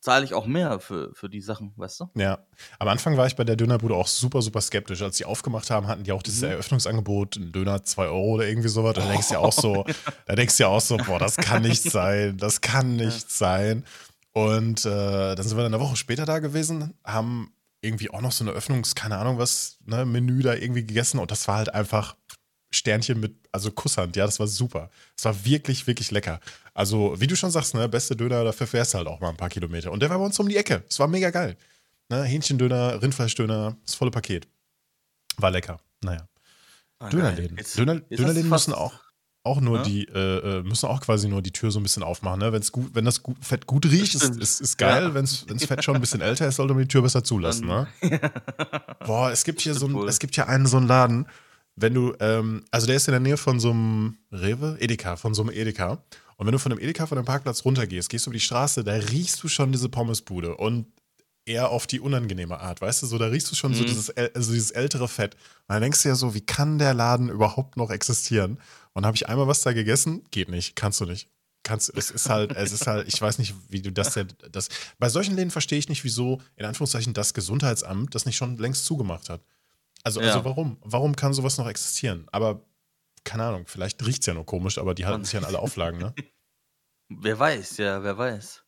Speaker 2: zahle ich auch mehr für, für die Sachen, weißt du?
Speaker 1: Ja. Am Anfang war ich bei der Dönerbude auch super, super skeptisch. Als sie aufgemacht haben, hatten die auch dieses mhm. Eröffnungsangebot, ein Döner 2 Euro oder irgendwie sowas. Da denkst du ja auch so, da denkst du ja auch so, boah, das kann nicht [LAUGHS] sein, das kann nicht ja. sein. Und äh, dann sind wir dann eine Woche später da gewesen, haben irgendwie auch noch so eine Öffnungs-, keine Ahnung was, ne, Menü da irgendwie gegessen und das war halt einfach Sternchen mit, also Kusshand, ja, das war super. Es war wirklich, wirklich lecker. Also, wie du schon sagst, ne, beste Döner, dafür fährst du halt auch mal ein paar Kilometer. Und der war bei uns um die Ecke. Es war mega geil. Ne, Hähnchendöner, Rindfleischdöner, das volle Paket. War lecker. Naja. Ah, Dönerläden. Jetzt, Döner, jetzt Dönerläden müssen auch, auch nur ja? die, äh, äh, müssen auch quasi nur die Tür so ein bisschen aufmachen. Ne? Wenn's gut, wenn das gut, Fett gut riecht, ist, ist, ist geil. Ja. Wenn das Fett schon ein bisschen älter ist, sollte man die Tür besser [LAUGHS] zulassen. Ne? [LAUGHS] Boah, es gibt hier so ein, es gibt hier einen so einen Laden, wenn du, ähm, also der ist in der Nähe von so einem Rewe, Edeka, von so einem Edeka. Und wenn du von dem Edeka von dem Parkplatz runtergehst, gehst du über die Straße, da riechst du schon diese Pommesbude und eher auf die unangenehme Art, weißt du, so da riechst du schon mhm. so dieses, also dieses ältere Fett. Und dann denkst du ja so, wie kann der Laden überhaupt noch existieren? Und habe ich einmal was da gegessen? Geht nicht, kannst du nicht. Kannst, es ist halt, es ist halt, ich weiß nicht, wie du das, das bei solchen Läden verstehe ich nicht, wieso, in Anführungszeichen, das Gesundheitsamt das nicht schon längst zugemacht hat. Also, also ja. also warum? Warum kann sowas noch existieren? Aber keine Ahnung, vielleicht riecht es ja nur komisch, aber die halten sich an alle Auflagen, ne? [LAUGHS]
Speaker 2: wer weiß, ja, wer weiß.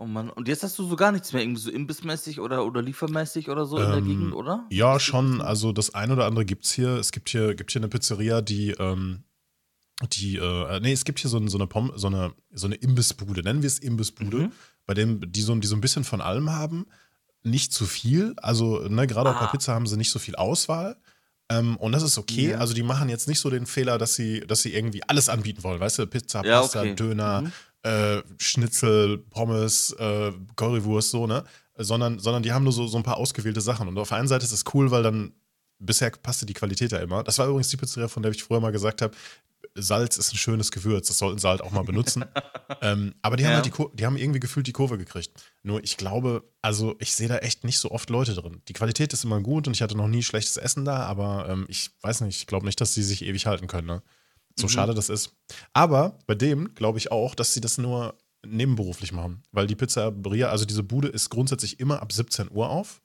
Speaker 2: Oh Mann, und jetzt hast du so gar nichts mehr, irgendwie so imbissmäßig oder, oder liefermäßig oder so in der Gegend,
Speaker 1: Ähm,
Speaker 2: oder?
Speaker 1: ja, schon.
Speaker 2: so?
Speaker 1: Also das ein oder andere gibt's hier. Es gibt hier, gibt hier eine Pizzeria, die, ähm, die, äh, nee, es gibt hier so, so eine Pom so eine, so eine Imbissbude, nennen wir es Imbissbude,
Speaker 2: Mhm.
Speaker 1: bei dem, die so, die so ein bisschen von allem haben. Nicht zu viel. Also, ne, gerade auch bei
Speaker 2: Ah.
Speaker 1: Pizza haben sie nicht so viel Auswahl. Ähm, und das ist okay.
Speaker 2: Ja.
Speaker 1: Also, die machen jetzt nicht so den Fehler, dass sie, dass sie irgendwie alles anbieten wollen. Weißt du, Pizza,
Speaker 2: Ja,
Speaker 1: Pasta,
Speaker 2: okay.
Speaker 1: Döner,
Speaker 2: Mhm.
Speaker 1: äh, Schnitzel, Pommes, äh, Currywurst, so, ne? Sondern, sondern die haben nur so, so ein paar ausgewählte Sachen. Und auf der einen Seite ist es cool, weil dann bisher passte die Qualität ja immer. Das war übrigens die Pizzeria, von der ich früher mal gesagt habe, Salz ist ein schönes Gewürz, das sollten sie halt auch mal benutzen. [LAUGHS] ähm, aber die haben
Speaker 2: Ja.
Speaker 1: halt die, Kur- die haben irgendwie gefühlt die Kurve gekriegt. Nur ich glaube, also ich sehe da echt nicht so oft Leute drin. Die Qualität ist immer gut und ich hatte noch nie schlechtes Essen da, aber ähm, ich weiß nicht, ich glaube nicht, dass sie sich ewig halten können. Ne? So
Speaker 2: Mhm.
Speaker 1: schade das ist. Aber bei dem glaube ich auch, dass sie das nur nebenberuflich machen. Weil die Pizzeria, also diese Bude ist grundsätzlich immer ab 17 Uhr auf.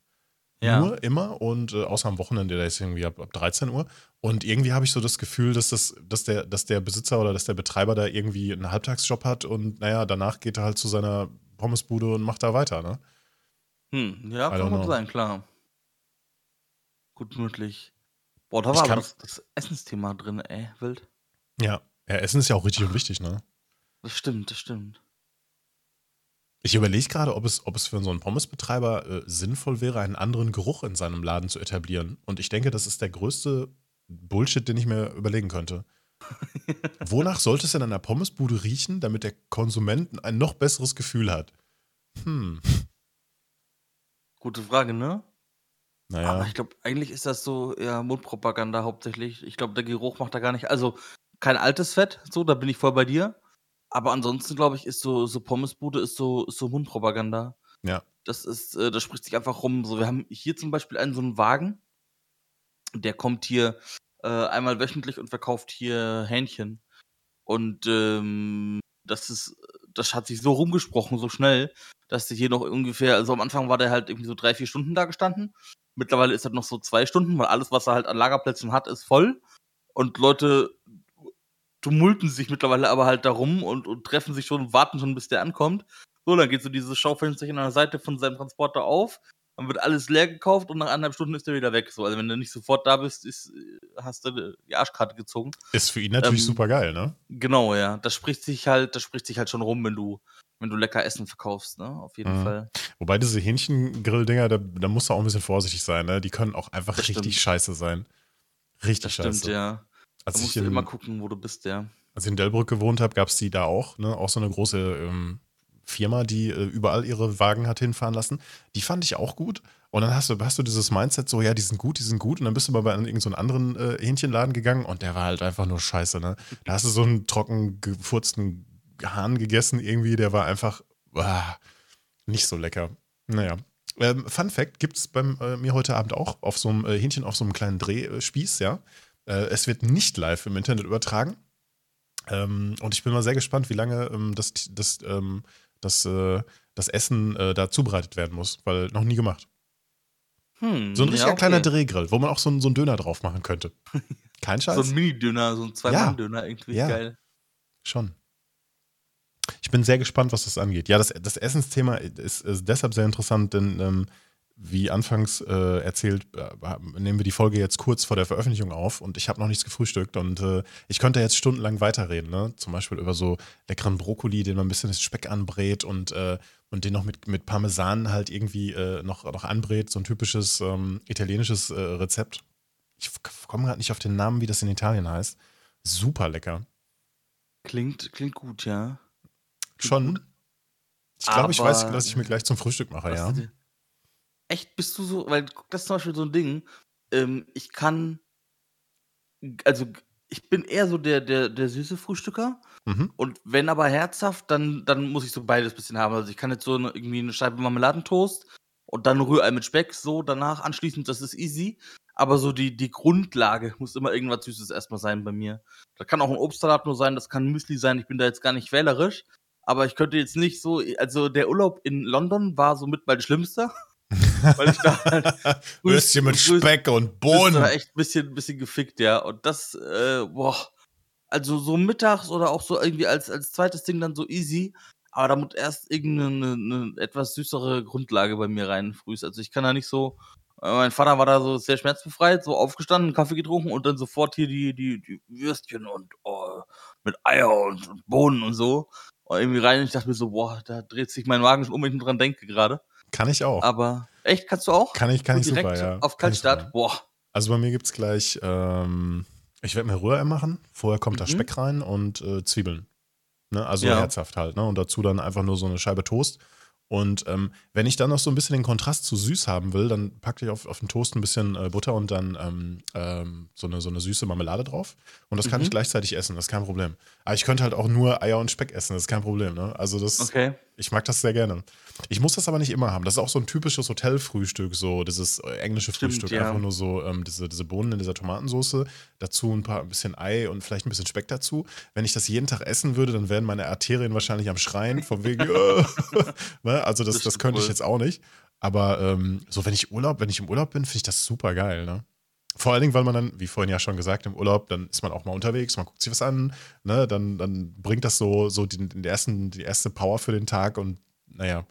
Speaker 2: Ja.
Speaker 1: Nur immer und äh, außer am Wochenende, da ist irgendwie ab, ab 13 Uhr. Und irgendwie habe ich so das Gefühl, dass, das, dass, der, dass der Besitzer oder dass der Betreiber da irgendwie einen Halbtagsjob hat und naja, danach geht er halt zu seiner Pommesbude und macht da weiter, ne?
Speaker 2: Hm, ja, kann gut sein, klar. Gut möglich. Boah, da war aber das, das Essensthema drin, ey, wild.
Speaker 1: Ja. Ja, Essen ist ja auch richtig und wichtig, ne?
Speaker 2: Das stimmt, das stimmt.
Speaker 1: Ich überlege gerade, ob es, ob es für so einen Pommesbetreiber äh, sinnvoll wäre, einen anderen Geruch in seinem Laden zu etablieren. Und ich denke, das ist der größte Bullshit, den ich mir überlegen könnte. [LAUGHS] Wonach sollte es denn an der Pommesbude riechen, damit der Konsument ein noch besseres Gefühl hat? Hm,
Speaker 2: Gute Frage, ne? Aber
Speaker 1: naja.
Speaker 2: ich glaube, eigentlich ist das so eher Mundpropaganda hauptsächlich. Ich glaube, der Geruch macht da gar nicht. Also kein altes Fett, so, da bin ich voll bei dir. Aber ansonsten, glaube ich, ist so, so Pommesbude ist so, ist so Mundpropaganda.
Speaker 1: Ja.
Speaker 2: Das ist, äh, das spricht sich einfach rum. So, wir haben hier zum Beispiel einen so einen Wagen, der kommt hier äh, einmal wöchentlich und verkauft hier Hähnchen. Und ähm, das ist, das hat sich so rumgesprochen, so schnell, dass hier noch ungefähr, also am Anfang war der halt irgendwie so drei, vier Stunden da gestanden. Mittlerweile ist er noch so zwei Stunden, weil alles, was er halt an Lagerplätzen hat, ist voll. Und Leute tumulten sich mittlerweile aber halt darum und, und treffen sich schon und warten schon, bis der ankommt. So, dann geht so dieses Schaufensterchen an der Seite von seinem Transporter auf, dann wird alles leer gekauft und nach anderthalb Stunden ist er wieder weg. So, also wenn du nicht sofort da bist, ist, hast du die Arschkarte gezogen.
Speaker 1: Ist für ihn natürlich
Speaker 2: Ähm,
Speaker 1: super geil, ne?
Speaker 2: Genau, ja. Das spricht sich halt, das spricht sich halt schon rum, wenn du, wenn du lecker Essen verkaufst, ne? Auf jeden
Speaker 1: Mhm.
Speaker 2: Fall.
Speaker 1: Wobei diese Hähnchengrill-Dinger, da, da musst du auch ein bisschen vorsichtig sein, ne? Die können auch einfach
Speaker 2: Das
Speaker 1: richtig
Speaker 2: stimmt.
Speaker 1: scheiße sein. Richtig
Speaker 2: Das
Speaker 1: scheiße.
Speaker 2: stimmt, ja. Da
Speaker 1: Als ich
Speaker 2: musst du immer gucken, wo du bist, ja.
Speaker 1: als ich in Delbrück gewohnt habe, gab es die da auch, ne? Auch so eine große ähm, Firma, die äh, überall ihre Wagen hat hinfahren lassen. Die fand ich auch gut. Und dann hast du, hast du dieses Mindset so, ja, die sind gut, die sind gut. Und dann bist du mal bei irgendeinem so anderen äh, Hähnchenladen gegangen und der war halt einfach nur scheiße, ne? Da hast du so einen trocken gefurzten Hahn gegessen irgendwie, der war einfach ah, nicht so lecker. Naja. Ähm, Fun Fact gibt es bei äh, mir heute Abend auch auf so einem äh, Hähnchen auf so einem kleinen Drehspieß, ja. Äh, es wird nicht live im Internet übertragen. Ähm, und ich bin mal sehr gespannt, wie lange ähm, das, das, ähm, das, äh, das Essen äh, da zubereitet werden muss, weil noch nie gemacht.
Speaker 2: Hm,
Speaker 1: So ein
Speaker 2: ja,
Speaker 1: richtiger
Speaker 2: okay.
Speaker 1: kleiner Drehgrill, wo man auch so, einen- so einen Döner drauf machen könnte. [LAUGHS] Kein
Speaker 2: So
Speaker 1: Scheiß?
Speaker 2: ein Mini-Döner, so ein Zwei-Mann-Döner, irgendwie
Speaker 1: Ja.
Speaker 2: geil.
Speaker 1: Schon. Ich bin sehr gespannt, was das angeht. Ja, das, das Essensthema ist, ist deshalb sehr interessant, denn ähm, wie anfangs äh, erzählt, äh, nehmen wir die Folge jetzt kurz vor der Veröffentlichung auf und ich habe noch nichts gefrühstückt und äh, ich könnte jetzt stundenlang weiterreden, ne? Zum Beispiel über so leckeren Brokkoli, den man ein bisschen das Speck anbrät und, äh, und den noch mit, mit Parmesan halt irgendwie äh, noch, noch anbrät, so ein typisches ähm, italienisches äh, Rezept. Ich komme gerade nicht auf den Namen, wie das in Italien heißt. Super lecker.
Speaker 2: Klingt, klingt gut, ja. Klingt
Speaker 1: Schon.
Speaker 2: gut.
Speaker 1: Ich glaube, ich weiß, was ich mir gleich zum Frühstück mache, ja.
Speaker 2: Echt, bist du so, weil das ist zum Beispiel so ein Ding, ähm, ich kann, also ich bin eher so der, der, der süße Frühstücker
Speaker 1: Mhm.
Speaker 2: und wenn aber herzhaft, dann, dann muss ich so beides bisschen haben. Also ich kann jetzt so eine, irgendwie eine Scheibe Marmeladentoast und dann Rührei mit Speck, so danach anschließend, das ist easy. Aber so die, die Grundlage muss immer irgendwas Süßes erstmal sein bei mir. Das kann auch ein Obstsalat nur sein, das kann Müsli sein, ich bin da jetzt gar nicht wählerisch. Aber ich könnte jetzt nicht so, also der Urlaub in London war somit mein schlimmster. Weil ich da [LAUGHS] halt
Speaker 1: Würstchen mit
Speaker 2: grüß-
Speaker 1: Speck und
Speaker 2: Bohnen.
Speaker 1: Bohnen.
Speaker 2: echt ein bisschen, bisschen gefickt, ja. Und das, äh, boah, Also so mittags oder auch so irgendwie als, als zweites Ding dann so easy. Aber da muss erst irgendeine 'ne etwas süßere Grundlage bei mir rein frühs. Also, ich kann da nicht so äh, mein Vater war da so sehr schmerzbefreit, so aufgestanden, Kaffee getrunken und dann sofort hier die die die Würstchen und, oh, mit Eier und und Bohnen und so, und irgendwie rein und ich dachte mir so: „Boah, da dreht sich mein Magen schon um, wenn ich dran denke gerade.
Speaker 1: Kann ich auch.
Speaker 2: Aber echt, kannst du auch?
Speaker 1: Kann ich kann ich super, ja.
Speaker 2: auf Kaltstart? Boah.
Speaker 1: Also, bei mir gibt's gleich, ähm ich werde mir Rührei machen. Vorher kommt da
Speaker 2: Mhm.
Speaker 1: Speck rein und, äh, Zwiebeln. Ne, also
Speaker 2: Ja.
Speaker 1: herzhaft halt, ne? Und dazu dann einfach nur so eine Scheibe Toast. Und, ähm, wenn ich dann noch so ein bisschen den Kontrast zu süß haben will, dann packe ich auf auf den Toast ein bisschen, äh, Butter und dann, ähm, ähm, so eine so 'ne süße Marmelade drauf. Und das kann ich
Speaker 2: Mhm.
Speaker 1: gleichzeitig essen, das ist kein Problem. Aber ich könnte halt auch nur Eier und Speck essen, das ist kein Problem, ne? Also, das
Speaker 2: Okay.
Speaker 1: ich mag das sehr gerne. Ich muss das aber nicht immer haben. Das ist auch so ein typisches Hotelfrühstück, so dieses, äh, englische
Speaker 2: Stimmt,
Speaker 1: Frühstück.
Speaker 2: ja.
Speaker 1: Einfach nur so, ähm, diese diese Bohnen in dieser Tomatensoße, dazu ein paar ein bisschen Ei und vielleicht ein bisschen Speck dazu. Wenn ich das jeden Tag essen würde, dann wären meine Arterien wahrscheinlich am Schreien von wegen, [LAUGHS] äh, [LAUGHS] ne? Also, das
Speaker 2: Das
Speaker 1: das könnte ich
Speaker 2: wohl.
Speaker 1: jetzt auch nicht. Aber, ähm, so wenn ich Urlaub wenn ich im Urlaub bin, finde ich das super geil, ne? Vor allen Dingen, weil man dann, wie vorhin ja schon gesagt, im Urlaub, dann ist man auch mal unterwegs, man guckt sich was an, ne? Dann dann bringt das so so den den ersten die erste Power für den Tag und na ja,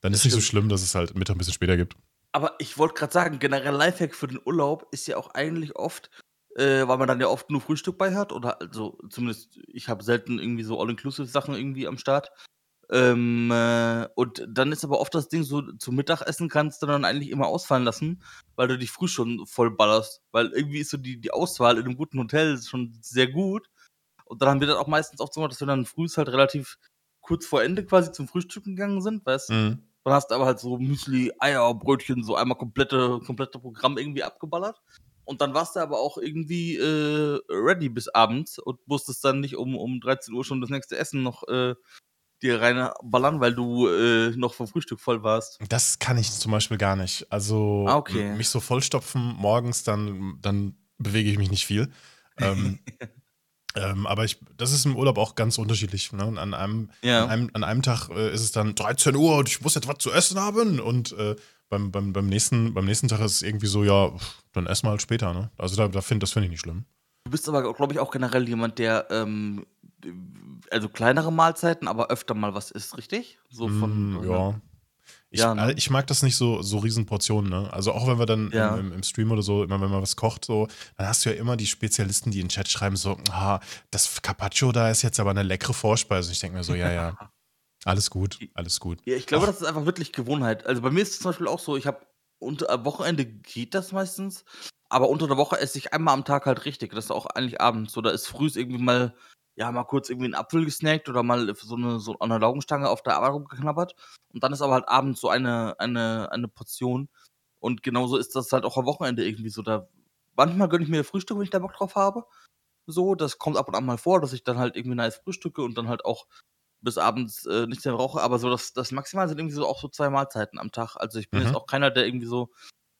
Speaker 1: dann
Speaker 2: Das
Speaker 1: ist nicht so schlimm, dass es halt Mittag ein bisschen später gibt.
Speaker 2: Aber ich wollte gerade sagen, generell Lifehack für den Urlaub ist ja auch eigentlich oft, äh, weil man dann ja oft nur Frühstück bei hat oder also zumindest ich habe selten irgendwie so All-Inclusive-Sachen irgendwie am Start. Ähm, äh, und dann ist aber oft das Ding so, zum Mittagessen kannst du dann eigentlich immer ausfallen lassen, weil du dich früh schon voll ballerst. Weil irgendwie ist so die, die Auswahl in einem guten Hotel schon sehr gut. Und dann haben wir das auch meistens oft so gemacht, dass wir dann frühs halt relativ kurz vor Ende quasi zum Frühstücken gegangen sind, weißt du?
Speaker 1: Mhm.
Speaker 2: Dann hast du aber halt so Müsli, Eier, Brötchen, so einmal komplette, komplette Programm irgendwie abgeballert. Und dann warst du aber auch irgendwie äh, ready bis abends und musstest dann nicht um, um 13 Uhr schon das nächste Essen noch äh, dir reinballern, weil du äh, noch vom Frühstück voll warst.
Speaker 1: Das kann ich zum Beispiel gar nicht. Also
Speaker 2: Ah, okay.
Speaker 1: mich so vollstopfen morgens, dann, dann bewege ich mich nicht viel. Ähm, [LAUGHS] ähm, aber ich, das ist im Urlaub auch ganz unterschiedlich. Ne? An, einem,
Speaker 2: Ja.
Speaker 1: an, einem, an einem Tag äh, ist es dann 13 Uhr und ich muss jetzt was zu essen haben. Und äh, beim, beim, beim, nächsten, beim nächsten Tag ist es irgendwie so, ja, dann essen wir halt später. Ne? Also da, da find, das finde ich nicht schlimm.
Speaker 2: Du bist aber, glaube ich, auch generell jemand, der ähm, also kleinere Mahlzeiten, aber öfter mal was isst, richtig? So von.
Speaker 1: Mm, ja. Ich,
Speaker 2: Ja, ne?
Speaker 1: äh, ich mag das nicht so, so riesen Portionen, ne? Also auch wenn wir dann
Speaker 2: Ja.
Speaker 1: im, im, im Stream oder so, immer wenn man was kocht, so, dann hast du ja immer die Spezialisten, die in den Chat schreiben, so, ah, das Carpaccio da ist jetzt aber eine leckere Vorspeise. Ich denke mir so, ja, ja, [LAUGHS] alles gut, alles gut.
Speaker 2: Ja, ich glaube,
Speaker 1: Ach.
Speaker 2: das ist einfach wirklich Gewohnheit. Also bei mir ist es zum Beispiel auch so, ich habe unter am Wochenende geht das meistens, aber unter der Woche esse ich einmal am Tag halt richtig. Das ist auch eigentlich abends. So, da ist frühs irgendwie mal, ja, mal kurz irgendwie ein Apfel gesnackt oder mal so eine, so an einer Laugenstange auf der Arbeit rumgeknabbert. Und dann ist aber halt abends so eine, eine, eine Portion. Und genauso ist das halt auch am Wochenende irgendwie so. Da manchmal gönne ich mir Frühstück, wenn ich da Bock drauf habe. So, das kommt ab und an mal vor, dass ich dann halt irgendwie nice frühstücke und dann halt auch bis abends äh, nichts mehr rauche, aber so das, das Maximal sind irgendwie so auch so zwei Mahlzeiten am Tag. Also ich bin
Speaker 1: Mhm.
Speaker 2: jetzt auch keiner, der irgendwie so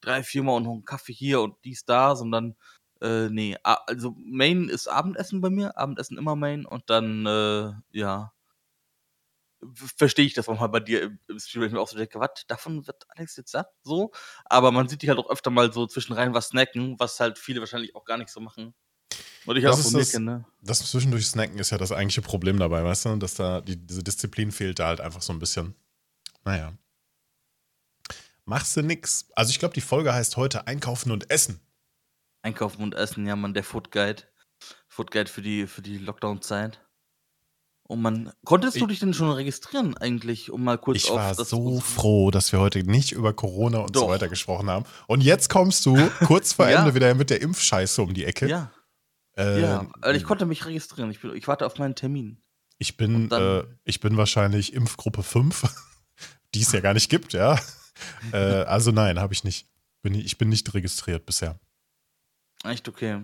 Speaker 2: drei, viermal und noch einen Kaffee hier und dies da, sondern äh, nee, also Main ist Abendessen bei mir, Abendessen immer Main und dann, äh, ja, verstehe ich das manchmal bei dir im, im Stream, wenn ich mir auch so denke, was, davon wird Alex jetzt satt? So, aber man sieht dich halt auch öfter mal so zwischenrein was snacken, was halt viele wahrscheinlich auch gar nicht so machen. Und ich
Speaker 1: Das
Speaker 2: auch von mir kenne.
Speaker 1: Das zwischendurch Snacken ist ja das eigentliche Problem dabei, weißt du? Dass da die, diese Disziplin fehlt da halt einfach so ein bisschen. Naja. Machst du nix. Also ich glaube, die Folge heißt heute Einkaufen und Essen.
Speaker 2: Einkaufen und Essen, ja, man, der Food Guide. Food Guide für die, für die Lockdown-Zeit. Und man, konntest du
Speaker 1: Ich-
Speaker 2: dich denn schon registrieren eigentlich, um mal kurz
Speaker 1: Ich war so froh, dass wir heute nicht über Corona und so
Speaker 2: Doch.
Speaker 1: weiter gesprochen haben. Und jetzt kommst du [LAUGHS] kurz vor
Speaker 2: Ja.
Speaker 1: Ende wieder mit der Impfscheiße um die Ecke.
Speaker 2: Ja,
Speaker 1: Äh,
Speaker 2: ja, weil ich konnte mich registrieren. Ich, bin, ich warte auf meinen Termin.
Speaker 1: Ich bin,
Speaker 2: dann-
Speaker 1: äh, ich bin wahrscheinlich Impfgruppe 5, [LAUGHS] die es ja gar nicht gibt, ja. Äh, also nein, habe ich nicht. Bin, ich ich bin nicht registriert bisher.
Speaker 2: Echt okay.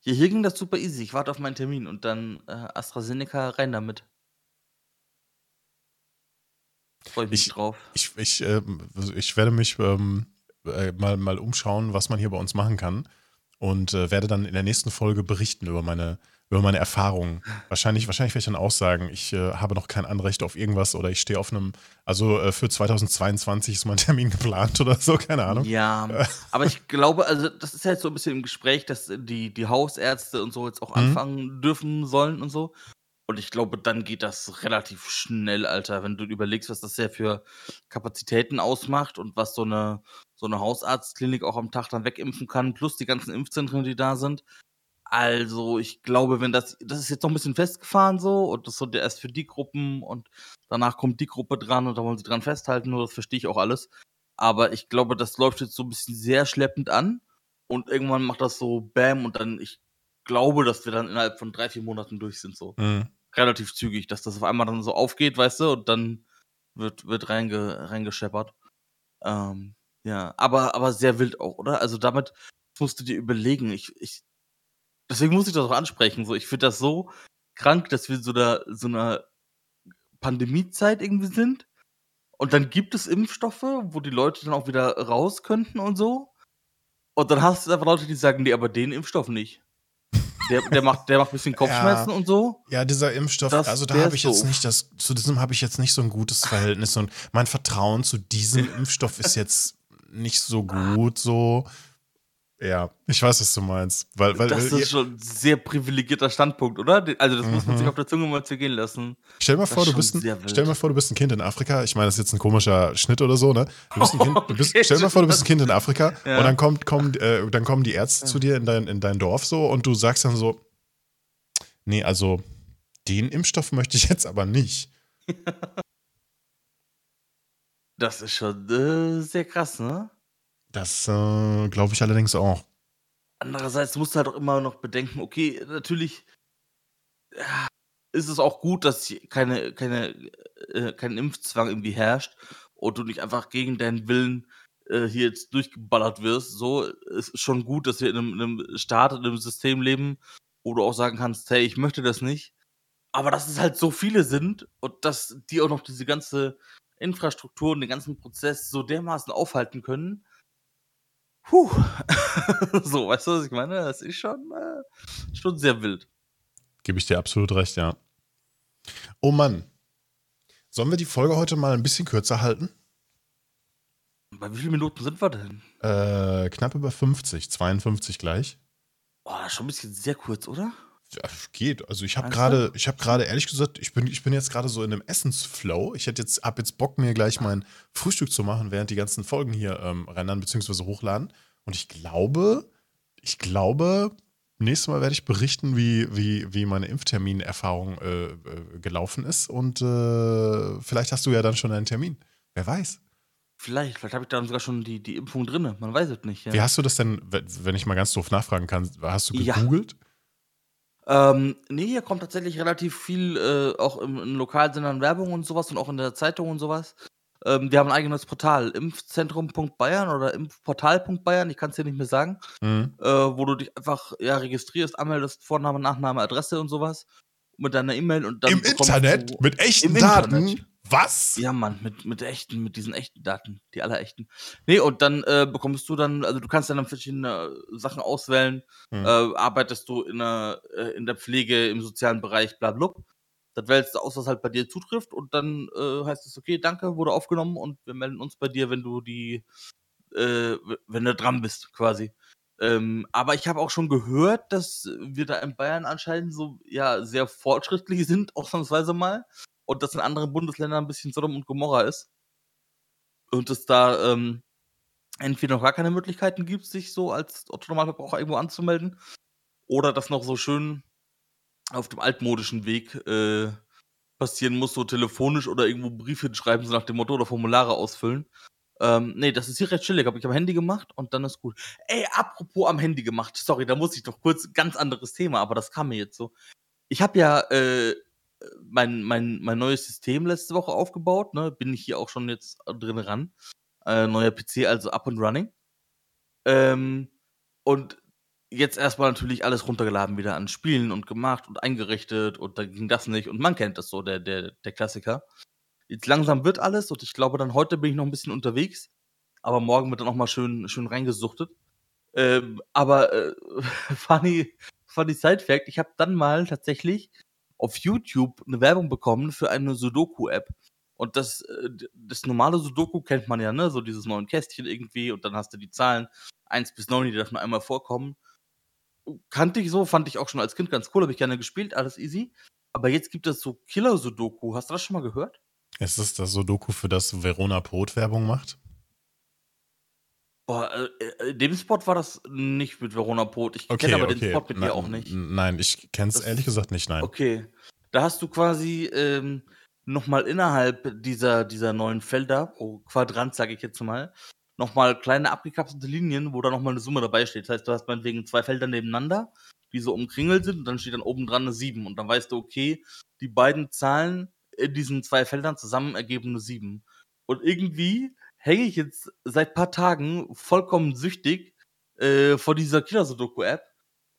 Speaker 2: Hier, hier ging das super easy. Ich warte auf meinen Termin und dann äh, AstraZeneca rein damit. Freue ich mich
Speaker 1: Ich-
Speaker 2: drauf.
Speaker 1: Ich, ich, ähm, ich werde mich ähm, äh, mal, mal umschauen, was man hier bei uns machen kann. und äh, werde dann in der nächsten Folge berichten über meine, über meine Erfahrungen. Wahrscheinlich, wahrscheinlich werde ich dann auch sagen, ich äh, habe noch kein Anrecht auf irgendwas oder ich stehe auf einem, also äh, für 2022 ist mein [LAUGHS] Termin geplant oder so, keine Ahnung.
Speaker 2: Ja, [LAUGHS] aber ich glaube, also das ist jetzt so ein bisschen im Gespräch, dass die, die Hausärzte und so jetzt auch mhm. anfangen dürfen sollen und so. Und ich glaube, dann geht das relativ schnell, Alter, wenn du überlegst, was das ja für Kapazitäten ausmacht und was so eine, so eine Hausarztklinik auch am Tag dann wegimpfen kann, plus die ganzen Impfzentren, die da sind. Also, ich glaube, wenn das, das ist jetzt noch ein bisschen festgefahren so und das ist so erst für die Gruppen und danach kommt die Gruppe dran und da wollen sie dran festhalten, nur das verstehe ich auch alles. Aber ich glaube, das läuft jetzt so ein bisschen sehr schleppend an und irgendwann macht das so Bam und dann, ich glaube, dass wir dann innerhalb von drei, vier Monaten durch sind so. Mhm relativ zügig, dass das auf einmal dann so aufgeht, weißt du, und dann wird, wird reinge, reingescheppert. Ähm, ja, aber, aber sehr wild auch, oder? Also damit musst du dir überlegen. Ich, ich, deswegen muss ich das auch ansprechen. So, ich finde das so krank, dass wir so da so einer Pandemiezeit irgendwie sind. Und dann gibt es Impfstoffe, wo die Leute dann auch wieder raus könnten und so. Und dann hast du einfach Leute, die sagen, nee, aber den Impfstoff nicht. Der, der, macht, der macht ein bisschen [LAUGHS] Kopfschmerzen
Speaker 1: ja,
Speaker 2: und so.
Speaker 1: Ja, dieser Impfstoff, das, also da habe ich jetzt nicht das, zu diesem habe ich jetzt nicht so ein gutes Verhältnis und mein Vertrauen zu diesem [LAUGHS] Impfstoff ist jetzt nicht so gut, so. Ja, ich weiß, was du meinst. Weil, weil,
Speaker 2: das ist ja, schon ein sehr privilegierter Standpunkt, oder? Also, das mhm. muss man sich mhm. auf der Zunge mal zergehen lassen.
Speaker 1: Stell mal, vor, du bist ein, stell mal vor, du bist ein Kind in Afrika. Ich meine, das ist jetzt ein komischer Schnitt oder so, ne? Du bist ein kind, du bist, stell mal vor, du bist ein Kind in Afrika [LAUGHS] ja. und dann, kommt, kommen, äh, dann kommen die Ärzte ja. zu dir in dein, in dein Dorf so und du sagst dann so: Nee, also, den Impfstoff möchte ich jetzt aber nicht. [LAUGHS]
Speaker 2: das ist schon äh, sehr krass, ne?
Speaker 1: Das äh, glaube ich allerdings auch.
Speaker 2: Andererseits musst du halt auch immer noch bedenken, okay, natürlich ja, ist es auch gut, dass keine, keine, äh, kein Impfzwang irgendwie herrscht und du nicht einfach gegen deinen Willen äh, hier jetzt durchgeballert wirst. So ist schon gut, dass wir in einem, in einem Staat, in einem System leben, wo du auch sagen kannst, hey, ich möchte das nicht. Aber dass es halt so viele sind und dass die auch noch diese ganze Infrastruktur und den ganzen Prozess so dermaßen aufhalten können, Puh. [LAUGHS] so, weißt du, was ich meine? Das ist schon, äh, schon sehr wild.
Speaker 1: Gebe ich dir absolut recht, ja. Oh Mann. Sollen wir die Folge heute mal ein bisschen kürzer halten?
Speaker 2: Bei wie vielen Minuten sind wir denn?
Speaker 1: Äh, knapp über 50, 52 gleich.
Speaker 2: Boah, schon ein bisschen sehr kurz, oder?
Speaker 1: Ja, geht. Also ich habe gerade, ich habe gerade ehrlich gesagt, ich bin, ich bin jetzt gerade so in einem Essensflow. Ich hätte jetzt, habe jetzt Bock, mir gleich mein Frühstück zu machen, während die ganzen Folgen hier ähm, rendern bzw. hochladen. Und ich glaube, ich glaube, nächstes Mal werde ich berichten, wie, wie, wie meine Impfterminerfahrung äh, äh, gelaufen ist. Und äh, vielleicht hast du ja dann schon einen Termin. Wer weiß.
Speaker 2: Vielleicht, vielleicht habe ich dann sogar schon die, die Impfung drin. Man weiß es nicht.
Speaker 1: Ja. Wie hast du das denn, wenn ich mal ganz doof nachfragen kann, hast du gegoogelt? Ja.
Speaker 2: Ähm, nee, hier kommt tatsächlich relativ viel, äh, auch im, in Lokalsendern Werbung und sowas und auch in der Zeitung und sowas. Ähm, wir haben ein eigenes Portal, impfzentrum.bayern oder impfportal.bayern, ich kann es dir nicht mehr sagen, mhm. äh, wo du dich einfach ja, registrierst, anmeldest, Vorname, Nachname, Adresse und sowas mit deiner E-Mail und dann.
Speaker 1: Im Internet? Mit echten Daten? Internet. Was?
Speaker 2: Ja, Mann, mit, mit echten, mit diesen echten Daten, die aller echten. Nee, und dann äh, bekommst du dann, also du kannst dann verschiedene Sachen auswählen. Hm. Äh, arbeitest du in der, äh, in der Pflege, im sozialen Bereich, bla bla. Das wählst du aus, was halt bei dir zutrifft und dann äh, heißt es, okay, danke, wurde aufgenommen und wir melden uns bei dir, wenn du die, äh, wenn du dran bist, quasi. Ähm, aber ich habe auch schon gehört, dass wir da in Bayern anscheinend so ja sehr fortschrittlich sind, [LAUGHS] ausnahmsweise mal und das in anderen Bundesländern ein bisschen Sodom und Gomorra ist. Und es da ähm, entweder noch gar keine Möglichkeiten gibt, sich so als Otto-Normalverbraucher irgendwo anzumelden, oder das noch so schön auf dem altmodischen Weg äh, passieren muss, so telefonisch oder irgendwo Briefe schreiben, so nach dem Motto, oder Formulare ausfüllen. Ähm, nee, das ist hier recht chillig. Habe ich am Handy gemacht und dann ist gut. Ey, apropos am Handy gemacht. Sorry, da muss ich doch kurz, ganz anderes Thema, aber das kam mir jetzt so. Ich habe ja äh, mein, mein, mein neues System letzte Woche aufgebaut, ne? Bin ich hier auch schon jetzt drin ran. Äh, neuer PC, also up and running. Ähm, und jetzt erstmal natürlich alles runtergeladen wieder an Spielen und gemacht und eingerichtet und dann ging das nicht. Und man kennt das so, der, der, der Klassiker. Jetzt langsam wird alles und ich glaube, dann heute bin ich noch ein bisschen unterwegs. Aber morgen wird dann auch mal schön, schön reingesuchtet. Ähm, aber äh, [LAUGHS] funny, funny Side Fact, ich habe dann mal tatsächlich auf YouTube eine Werbung bekommen für eine Sudoku-App. Und das, äh, das normale Sudoku kennt man ja, ne? So dieses neuen Kästchen irgendwie und dann hast du die Zahlen 1 bis 9, die nur einmal vorkommen. Kannte ich so, fand ich auch schon als Kind ganz cool, habe ich gerne gespielt, alles easy. Aber jetzt gibt es so Killer-Sudoku. Hast du das schon mal gehört?
Speaker 1: Ist es das Sudoku, für das Verona Pot Werbung macht?
Speaker 2: Boah, äh, in dem Spot war das nicht mit Verona Pot. Ich okay, kenne aber okay. den Spot mit Na, dir auch nicht.
Speaker 1: Nein, ich kenne es ehrlich gesagt nicht, nein.
Speaker 2: Okay. Da hast du quasi ähm, nochmal innerhalb dieser, dieser neuen Felder, pro Quadrant, sage ich jetzt mal, nochmal kleine abgekapselte Linien, wo da nochmal eine Summe dabei steht. Das heißt, du hast meinetwegen zwei Felder nebeneinander, die so umkringelt sind und dann steht dann oben dran eine 7 und dann weißt du, okay, die beiden Zahlen in diesen zwei Feldern zusammen ergeben eine 7. Und irgendwie hänge ich jetzt seit paar Tagen vollkommen süchtig äh, vor dieser Killer-Sudoku-App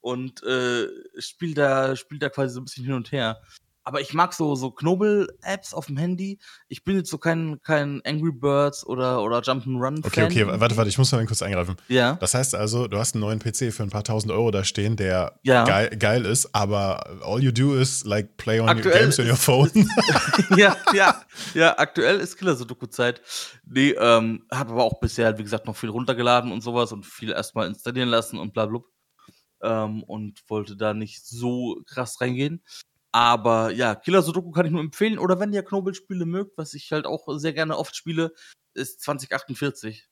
Speaker 2: und äh, spiele da, spiel da quasi so ein bisschen hin und her. Aber ich mag so, so Knobel-Apps auf dem Handy. Ich bin jetzt so kein, kein Angry Birds oder, oder Jump'n'Run.
Speaker 1: Okay, okay, warte, warte, ich muss mal kurz eingreifen.
Speaker 2: Ja.
Speaker 1: Das heißt also, du hast einen neuen PC für ein paar tausend Euro da stehen, der ja. geil, geil ist, aber all you do is like play on aktuell your games on your phone. [LAUGHS]
Speaker 2: ja, ja, ja, aktuell ist Killer Sudoku-Zeit. Nee, ähm, habe aber auch bisher, wie gesagt, noch viel runtergeladen und sowas und viel erstmal installieren lassen und bla, bla. Ähm, und wollte da nicht so krass reingehen. Aber ja, Killer Sudoku kann ich nur empfehlen. Oder wenn ihr Knobelspiele mögt, was ich halt auch sehr gerne oft spiele, ist 2048.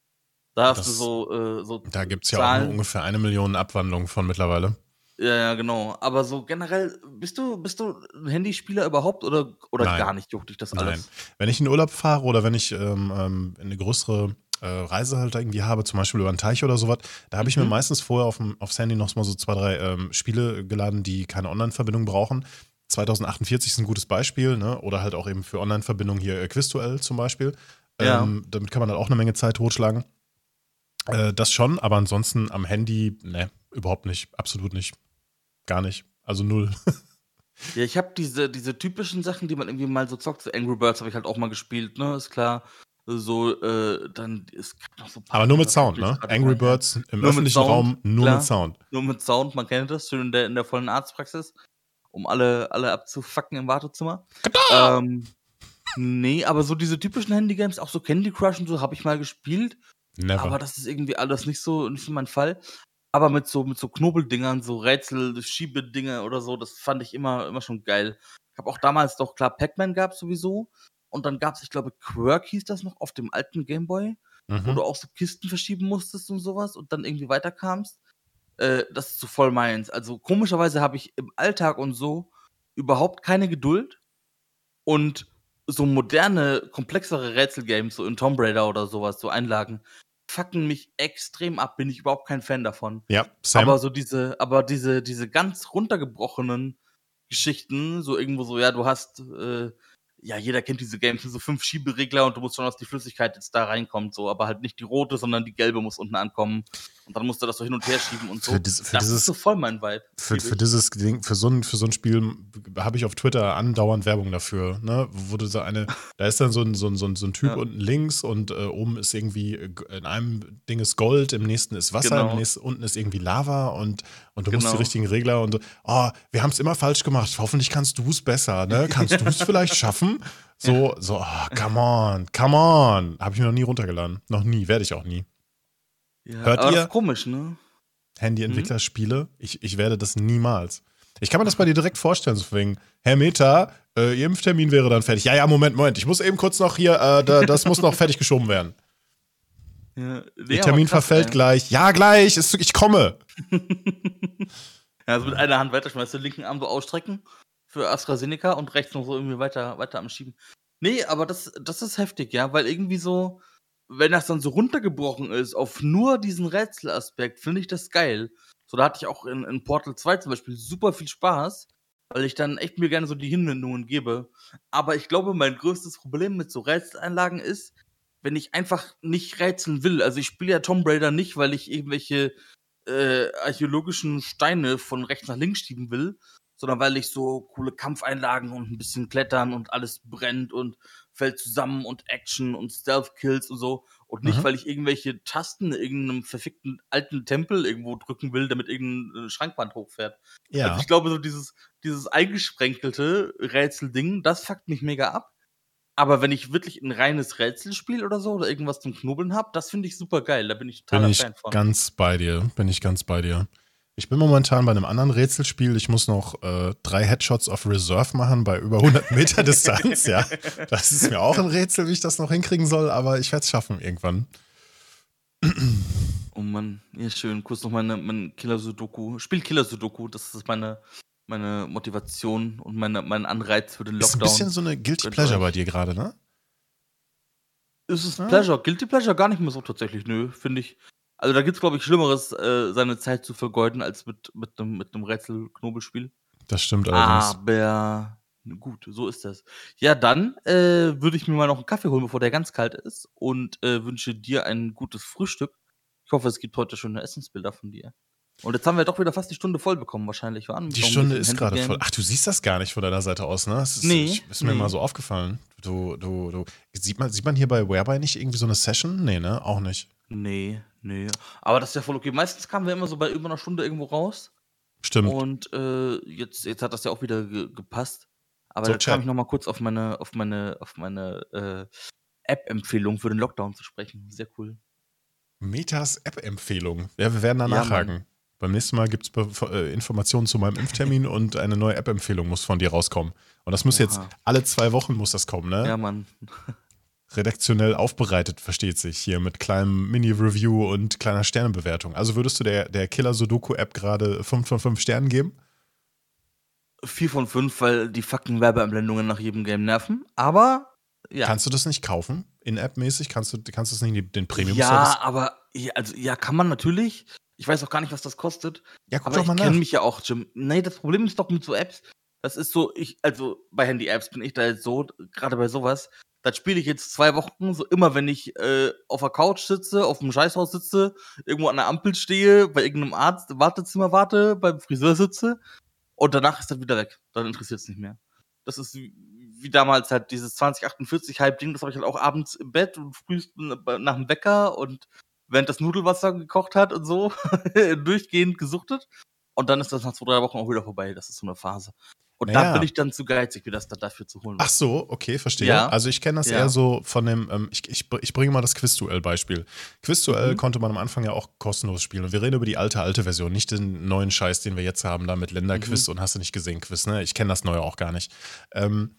Speaker 2: Da hast das, du so, äh, so.
Speaker 1: Da gibt es ja auch ungefähr eine Million Abwandlungen von mittlerweile.
Speaker 2: Ja, ja, genau. Aber so generell, bist du, bist du ein Handyspieler überhaupt oder, oder gar nicht juckt dich das alles? Nein.
Speaker 1: Wenn ich in Urlaub fahre oder wenn ich ähm, ähm, eine größere äh, Reise halt irgendwie habe, zum Beispiel über einen Teich oder sowas, da habe ich mhm. mir meistens vorher auf dem, aufs Handy noch mal so zwei, drei ähm, Spiele geladen, die keine Online-Verbindung brauchen. 2048 ist ein gutes Beispiel, ne? oder halt auch eben für Online-Verbindungen hier äh, Quizduell zum Beispiel. Ja. Ähm, damit kann man dann auch eine Menge Zeit totschlagen. Äh, das schon, aber ansonsten am Handy, ne, überhaupt nicht, absolut nicht. Gar nicht. Also null. [LAUGHS]
Speaker 2: ja, ich habe diese, diese typischen Sachen, die man irgendwie mal so zockt. So Angry Birds habe ich halt auch mal gespielt, ne, ist klar. So, äh, dann,
Speaker 1: gibt noch so Aber nur mit Sound, ne? Angry Birds im nur öffentlichen Sound, Raum, nur klar, mit Sound.
Speaker 2: Nur mit Sound, man kennt das, schön in der, in der vollen Arztpraxis um alle, alle abzufacken im Wartezimmer. Ähm, nee, aber so diese typischen Handygames, auch so Candy Crush und so, habe ich mal gespielt. Never. Aber das ist irgendwie alles nicht so, nicht so mein Fall. Aber mit so, mit so Knobeldingern, so Rätsel, Schiebedinger oder so, das fand ich immer, immer schon geil. Ich habe auch damals doch, klar, Pac-Man gab sowieso. Und dann gab es, ich glaube, Quirk hieß das noch auf dem alten Gameboy, mhm. wo du auch so Kisten verschieben musstest und sowas und dann irgendwie weiterkamst äh, das ist so voll meins. Also komischerweise habe ich im Alltag und so überhaupt keine Geduld und so moderne, komplexere Rätselgames, so in Tomb Raider oder sowas, so Einlagen, fucken mich extrem ab, bin ich überhaupt kein Fan davon.
Speaker 1: Ja,
Speaker 2: Sam. Aber so diese, aber diese, diese ganz runtergebrochenen Geschichten, so irgendwo so, ja, du hast äh, ja, jeder kennt diese Games, so fünf Schieberegler und du musst schon, dass die Flüssigkeit jetzt da reinkommt, so, aber halt nicht die rote, sondern die gelbe muss unten ankommen. Und dann musst du das so hin und her schieben und so.
Speaker 1: Für, dies, für
Speaker 2: das
Speaker 1: dieses,
Speaker 2: ist so voll mein Vibe.
Speaker 1: Für, für dieses Ding, für so ein, für so ein Spiel habe ich auf Twitter andauernd Werbung dafür, ne? Wo du so eine, da ist dann so ein, so ein, so ein, so ein Typ ja. unten links und äh, oben ist irgendwie, in einem Ding ist Gold, im nächsten ist Wasser, genau. im nächsten unten ist irgendwie Lava und, und du genau. musst die genau. richtigen Regler und oh, wir haben es immer falsch gemacht. Hoffentlich kannst du es besser, ne? Kannst du es vielleicht schaffen? So, ja. so, oh, come on, come on. Habe ich mir noch nie runtergeladen. Noch nie, werde ich auch nie.
Speaker 2: Ja, Hört aber ihr? Komisch, ne?
Speaker 1: Handy-Entwicklerspiele? Mhm. Ich, ich werde das niemals. Ich kann mir das bei dir direkt vorstellen, so wegen, Herr Meta, äh, Ihr Impftermin wäre dann fertig. Ja, ja, Moment, Moment. Ich muss eben kurz noch hier, äh, da, das muss noch [LAUGHS] fertig geschoben werden. Ja, Der Termin verfällt ey. gleich. Ja, gleich, ist, ich komme. [LAUGHS]
Speaker 2: ja, also mit einer Hand weiterschmeißen, linken Arm so ausstrecken für AstraZeneca und rechts noch so irgendwie weiter, weiter am Schieben. Nee, aber das, das ist heftig, ja, weil irgendwie so, wenn das dann so runtergebrochen ist auf nur diesen Rätselaspekt, finde ich das geil. So, da hatte ich auch in, in Portal 2 zum Beispiel super viel Spaß, weil ich dann echt mir gerne so die Hinwendungen gebe. Aber ich glaube, mein größtes Problem mit so Rätseleinlagen ist, wenn ich einfach nicht rätseln will. Also ich spiele ja Tomb Raider nicht, weil ich irgendwelche äh, archäologischen Steine von rechts nach links schieben will, sondern weil ich so coole Kampfeinlagen und ein bisschen Klettern und alles brennt und fällt zusammen und Action und Stealth-Kills und so. Und nicht, mhm. weil ich irgendwelche Tasten in irgendeinem verfickten alten Tempel irgendwo drücken will, damit irgendein Schrankwand hochfährt. Ja. Also ich glaube, so dieses, dieses eingesprenkelte Rätselding, das fuckt mich mega ab. Aber wenn ich wirklich ein reines Rätselspiel oder so oder irgendwas zum Knobeln habe, das finde ich super geil. Da bin ich total
Speaker 1: bin ich Fan von. Ganz bei dir, bin ich ganz bei dir. Ich bin momentan bei einem anderen Rätselspiel. Ich muss noch äh, drei Headshots of Reserve machen bei über 100 Meter [LAUGHS] Distanz. Ja, das ist mir auch ein Rätsel, wie ich das noch hinkriegen soll, aber ich werde es schaffen irgendwann.
Speaker 2: Oh Mann, ja schön. Kurz noch meine, mein Killer Sudoku. Spiel Killer Sudoku. Das ist meine, meine Motivation und meine, mein Anreiz für den Lockdown. Ist ein
Speaker 1: bisschen so eine Guilty Pleasure bei dir gerade, ne?
Speaker 2: Ist es ja. Pleasure? Guilty Pleasure gar nicht mehr so tatsächlich. Nö, finde ich. Also da gibt es, glaube ich, Schlimmeres, äh, seine Zeit zu vergeuden, als mit, mit einem mit Rätsel-Knobelspiel.
Speaker 1: Das stimmt allerdings.
Speaker 2: Aber gut, so ist das. Ja, dann äh, würde ich mir mal noch einen Kaffee holen, bevor der ganz kalt ist und äh, wünsche dir ein gutes Frühstück. Ich hoffe, es gibt heute schöne Essensbilder von dir. Und jetzt haben wir doch wieder fast die Stunde voll bekommen, wahrscheinlich. War
Speaker 1: die Stunde ist gerade voll. Ach, du siehst das gar nicht von deiner Seite aus, ne? Das ist, nee. Ich, ist mir nee. mal so aufgefallen. Du, du, du. Sieht man, sieht man hier bei Whereby nicht irgendwie so eine Session? Nee, ne? Auch nicht.
Speaker 2: Nee, nee. Aber das ist ja voll okay. Meistens kamen wir immer so bei über einer Stunde irgendwo raus.
Speaker 1: Stimmt.
Speaker 2: Und äh, jetzt, jetzt hat das ja auch wieder ge gepasst. Aber so, da kam ich nochmal kurz auf meine, auf meine, auf meine äh, App-Empfehlung für den Lockdown zu sprechen. Sehr cool.
Speaker 1: Metas App-Empfehlung. Ja, wir werden da ja, nachhaken. Beim nächsten Mal gibt es äh, Informationen zu meinem Impftermin [LAUGHS] und eine neue App-Empfehlung muss von dir rauskommen. Und das muss Oha. jetzt alle zwei Wochen muss das kommen, ne?
Speaker 2: Ja, Mann
Speaker 1: redaktionell aufbereitet, versteht sich, hier mit kleinem Mini-Review und kleiner Sternebewertung. Also würdest du der, der Killer Sudoku-App gerade 5 von 5 Sternen geben?
Speaker 2: 4 von 5, weil die fucking Werbeanblendungen nach jedem Game nerven. Aber ja.
Speaker 1: Kannst du das nicht kaufen? In-App-mäßig? Kannst du, kannst du das nicht den Premium
Speaker 2: Ja, aber ja, also, ja, kann man natürlich. Ich weiß auch gar nicht, was das kostet.
Speaker 1: Ja, guck
Speaker 2: aber
Speaker 1: doch mal
Speaker 2: ich kenne mich ja auch, Jim. Nee, das Problem ist doch mit so Apps. Das ist so, ich, also bei Handy-Apps bin ich da jetzt so, gerade bei sowas, das spiele ich jetzt zwei Wochen, so immer wenn ich äh, auf der Couch sitze, auf dem Scheißhaus sitze, irgendwo an der Ampel stehe, bei irgendeinem Arzt, Wartezimmer warte, beim Friseur sitze und danach ist das wieder weg. Dann interessiert es nicht mehr. Das ist wie, damals halt dieses 2048 Hype-Ding, das habe ich halt auch abends im Bett und frühst nach dem Wecker und während das Nudelwasser gekocht hat und so [LAUGHS] durchgehend gesuchtet. Und dann ist das nach zwei, drei Wochen auch wieder vorbei. Das ist so eine Phase. Und naja. da bin ich dann zu geizig, mir das dann dafür zu holen.
Speaker 1: Ach so, okay, verstehe. Ja. Also ich kenne das ja. eher so von dem, ähm, ich, ich, ich bringe mal das Quizduell-Beispiel. Quizduell mhm. konnte man am Anfang ja auch kostenlos spielen. Und wir reden über die alte, alte Version, nicht den neuen Scheiß, den wir jetzt haben, da mit Länderquiz mhm. und hast du nicht gesehen, Quiz, ne? Ich kenne das neue auch gar nicht. Ähm,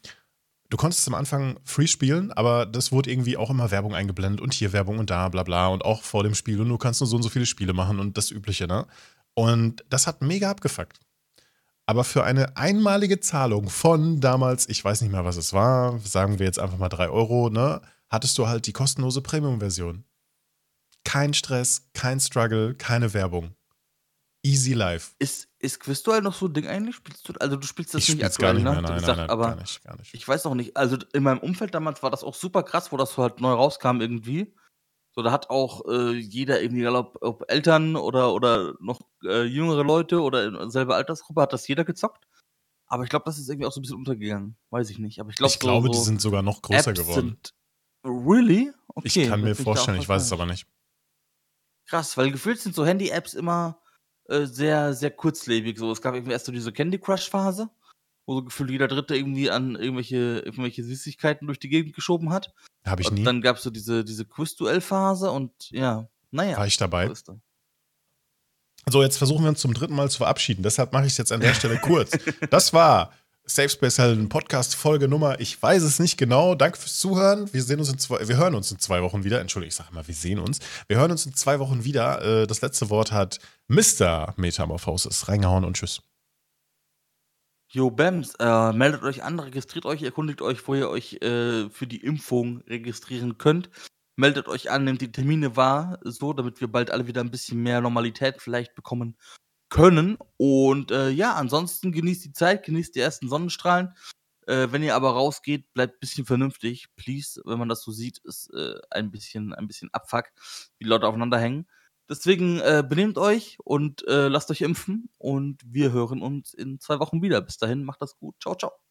Speaker 1: du konntest am Anfang free spielen, aber das wurde irgendwie auch immer Werbung eingeblendet und hier Werbung und da, bla bla und auch vor dem Spiel und du kannst nur so und so viele Spiele machen und das Übliche, ne? Und das hat mega abgefuckt. Aber für eine einmalige Zahlung von damals, ich weiß nicht mehr, was es war, sagen wir jetzt einfach mal 3 Euro, ne, hattest du halt die kostenlose Premium-Version. Kein Stress, kein Struggle, keine Werbung. Easy life.
Speaker 2: Ist, ist Quizduell noch so ein Ding eigentlich? Spielst du, also du spielst das
Speaker 1: ich nicht aktuell, gar nicht ne? mehr, nein,
Speaker 2: gesagt,
Speaker 1: nein, nein,
Speaker 2: aber
Speaker 1: gar nicht, gar nicht.
Speaker 2: Ich weiß auch nicht, also in meinem Umfeld damals war das auch super krass, wo das so halt neu rauskam irgendwie. So, da hat auch äh, jeder irgendwie, egal ob, ob Eltern oder, oder noch äh, jüngere Leute oder in selber Altersgruppe, hat das jeder gezockt. Aber ich glaube, das ist irgendwie auch so ein bisschen untergegangen. Weiß ich nicht. Aber ich, glaub,
Speaker 1: ich so, glaube, die sind sogar noch größer Apps geworden. Sind,
Speaker 2: really?
Speaker 1: Okay, ich kann mir vorstellen, ich weiß es aber nicht.
Speaker 2: Krass, weil gefühlt sind so Handy-Apps immer äh, sehr, sehr kurzlebig. So, es gab irgendwie erst so diese Candy Crush-Phase, wo so gefühlt jeder Dritte irgendwie an irgendwelche, irgendwelche Süßigkeiten durch die Gegend geschoben hat.
Speaker 1: Habe ich nie.
Speaker 2: Und dann gab es so diese, diese Quiz-Duell-Phase und ja, naja.
Speaker 1: War ich dabei? So, so, jetzt versuchen wir uns zum dritten Mal zu verabschieden. Deshalb mache ich es jetzt an der Stelle kurz. Das war Safe Space Helden Podcast Folge Nummer, ich weiß es nicht genau. Danke fürs Zuhören. Wir sehen uns in zwei, wir hören uns in zwei Wochen wieder. Entschuldigung, ich sage mal, wir sehen uns. Wir hören uns in zwei Wochen wieder. Äh, das letzte Wort hat Mr. Metamorphosis. Reingehauen und tschüss.
Speaker 2: Jo, Bams, äh, meldet euch an, registriert euch, erkundigt euch, wo ihr euch äh, für die Impfung registrieren könnt. Meldet euch an, nehmt die Termine wahr, so, damit wir bald alle wieder ein bisschen mehr Normalität vielleicht bekommen können. Und äh, ja, ansonsten genießt die Zeit, genießt die ersten Sonnenstrahlen. Äh, wenn ihr aber rausgeht, bleibt ein bisschen vernünftig. Please, wenn man das so sieht, ist äh, ein bisschen, ein bisschen Abfuck, wie Leute aufeinander hängen. Deswegen äh, benehmt euch und äh, lasst euch impfen und wir hören uns in zwei Wochen wieder. Bis dahin, macht das gut. Ciao, ciao.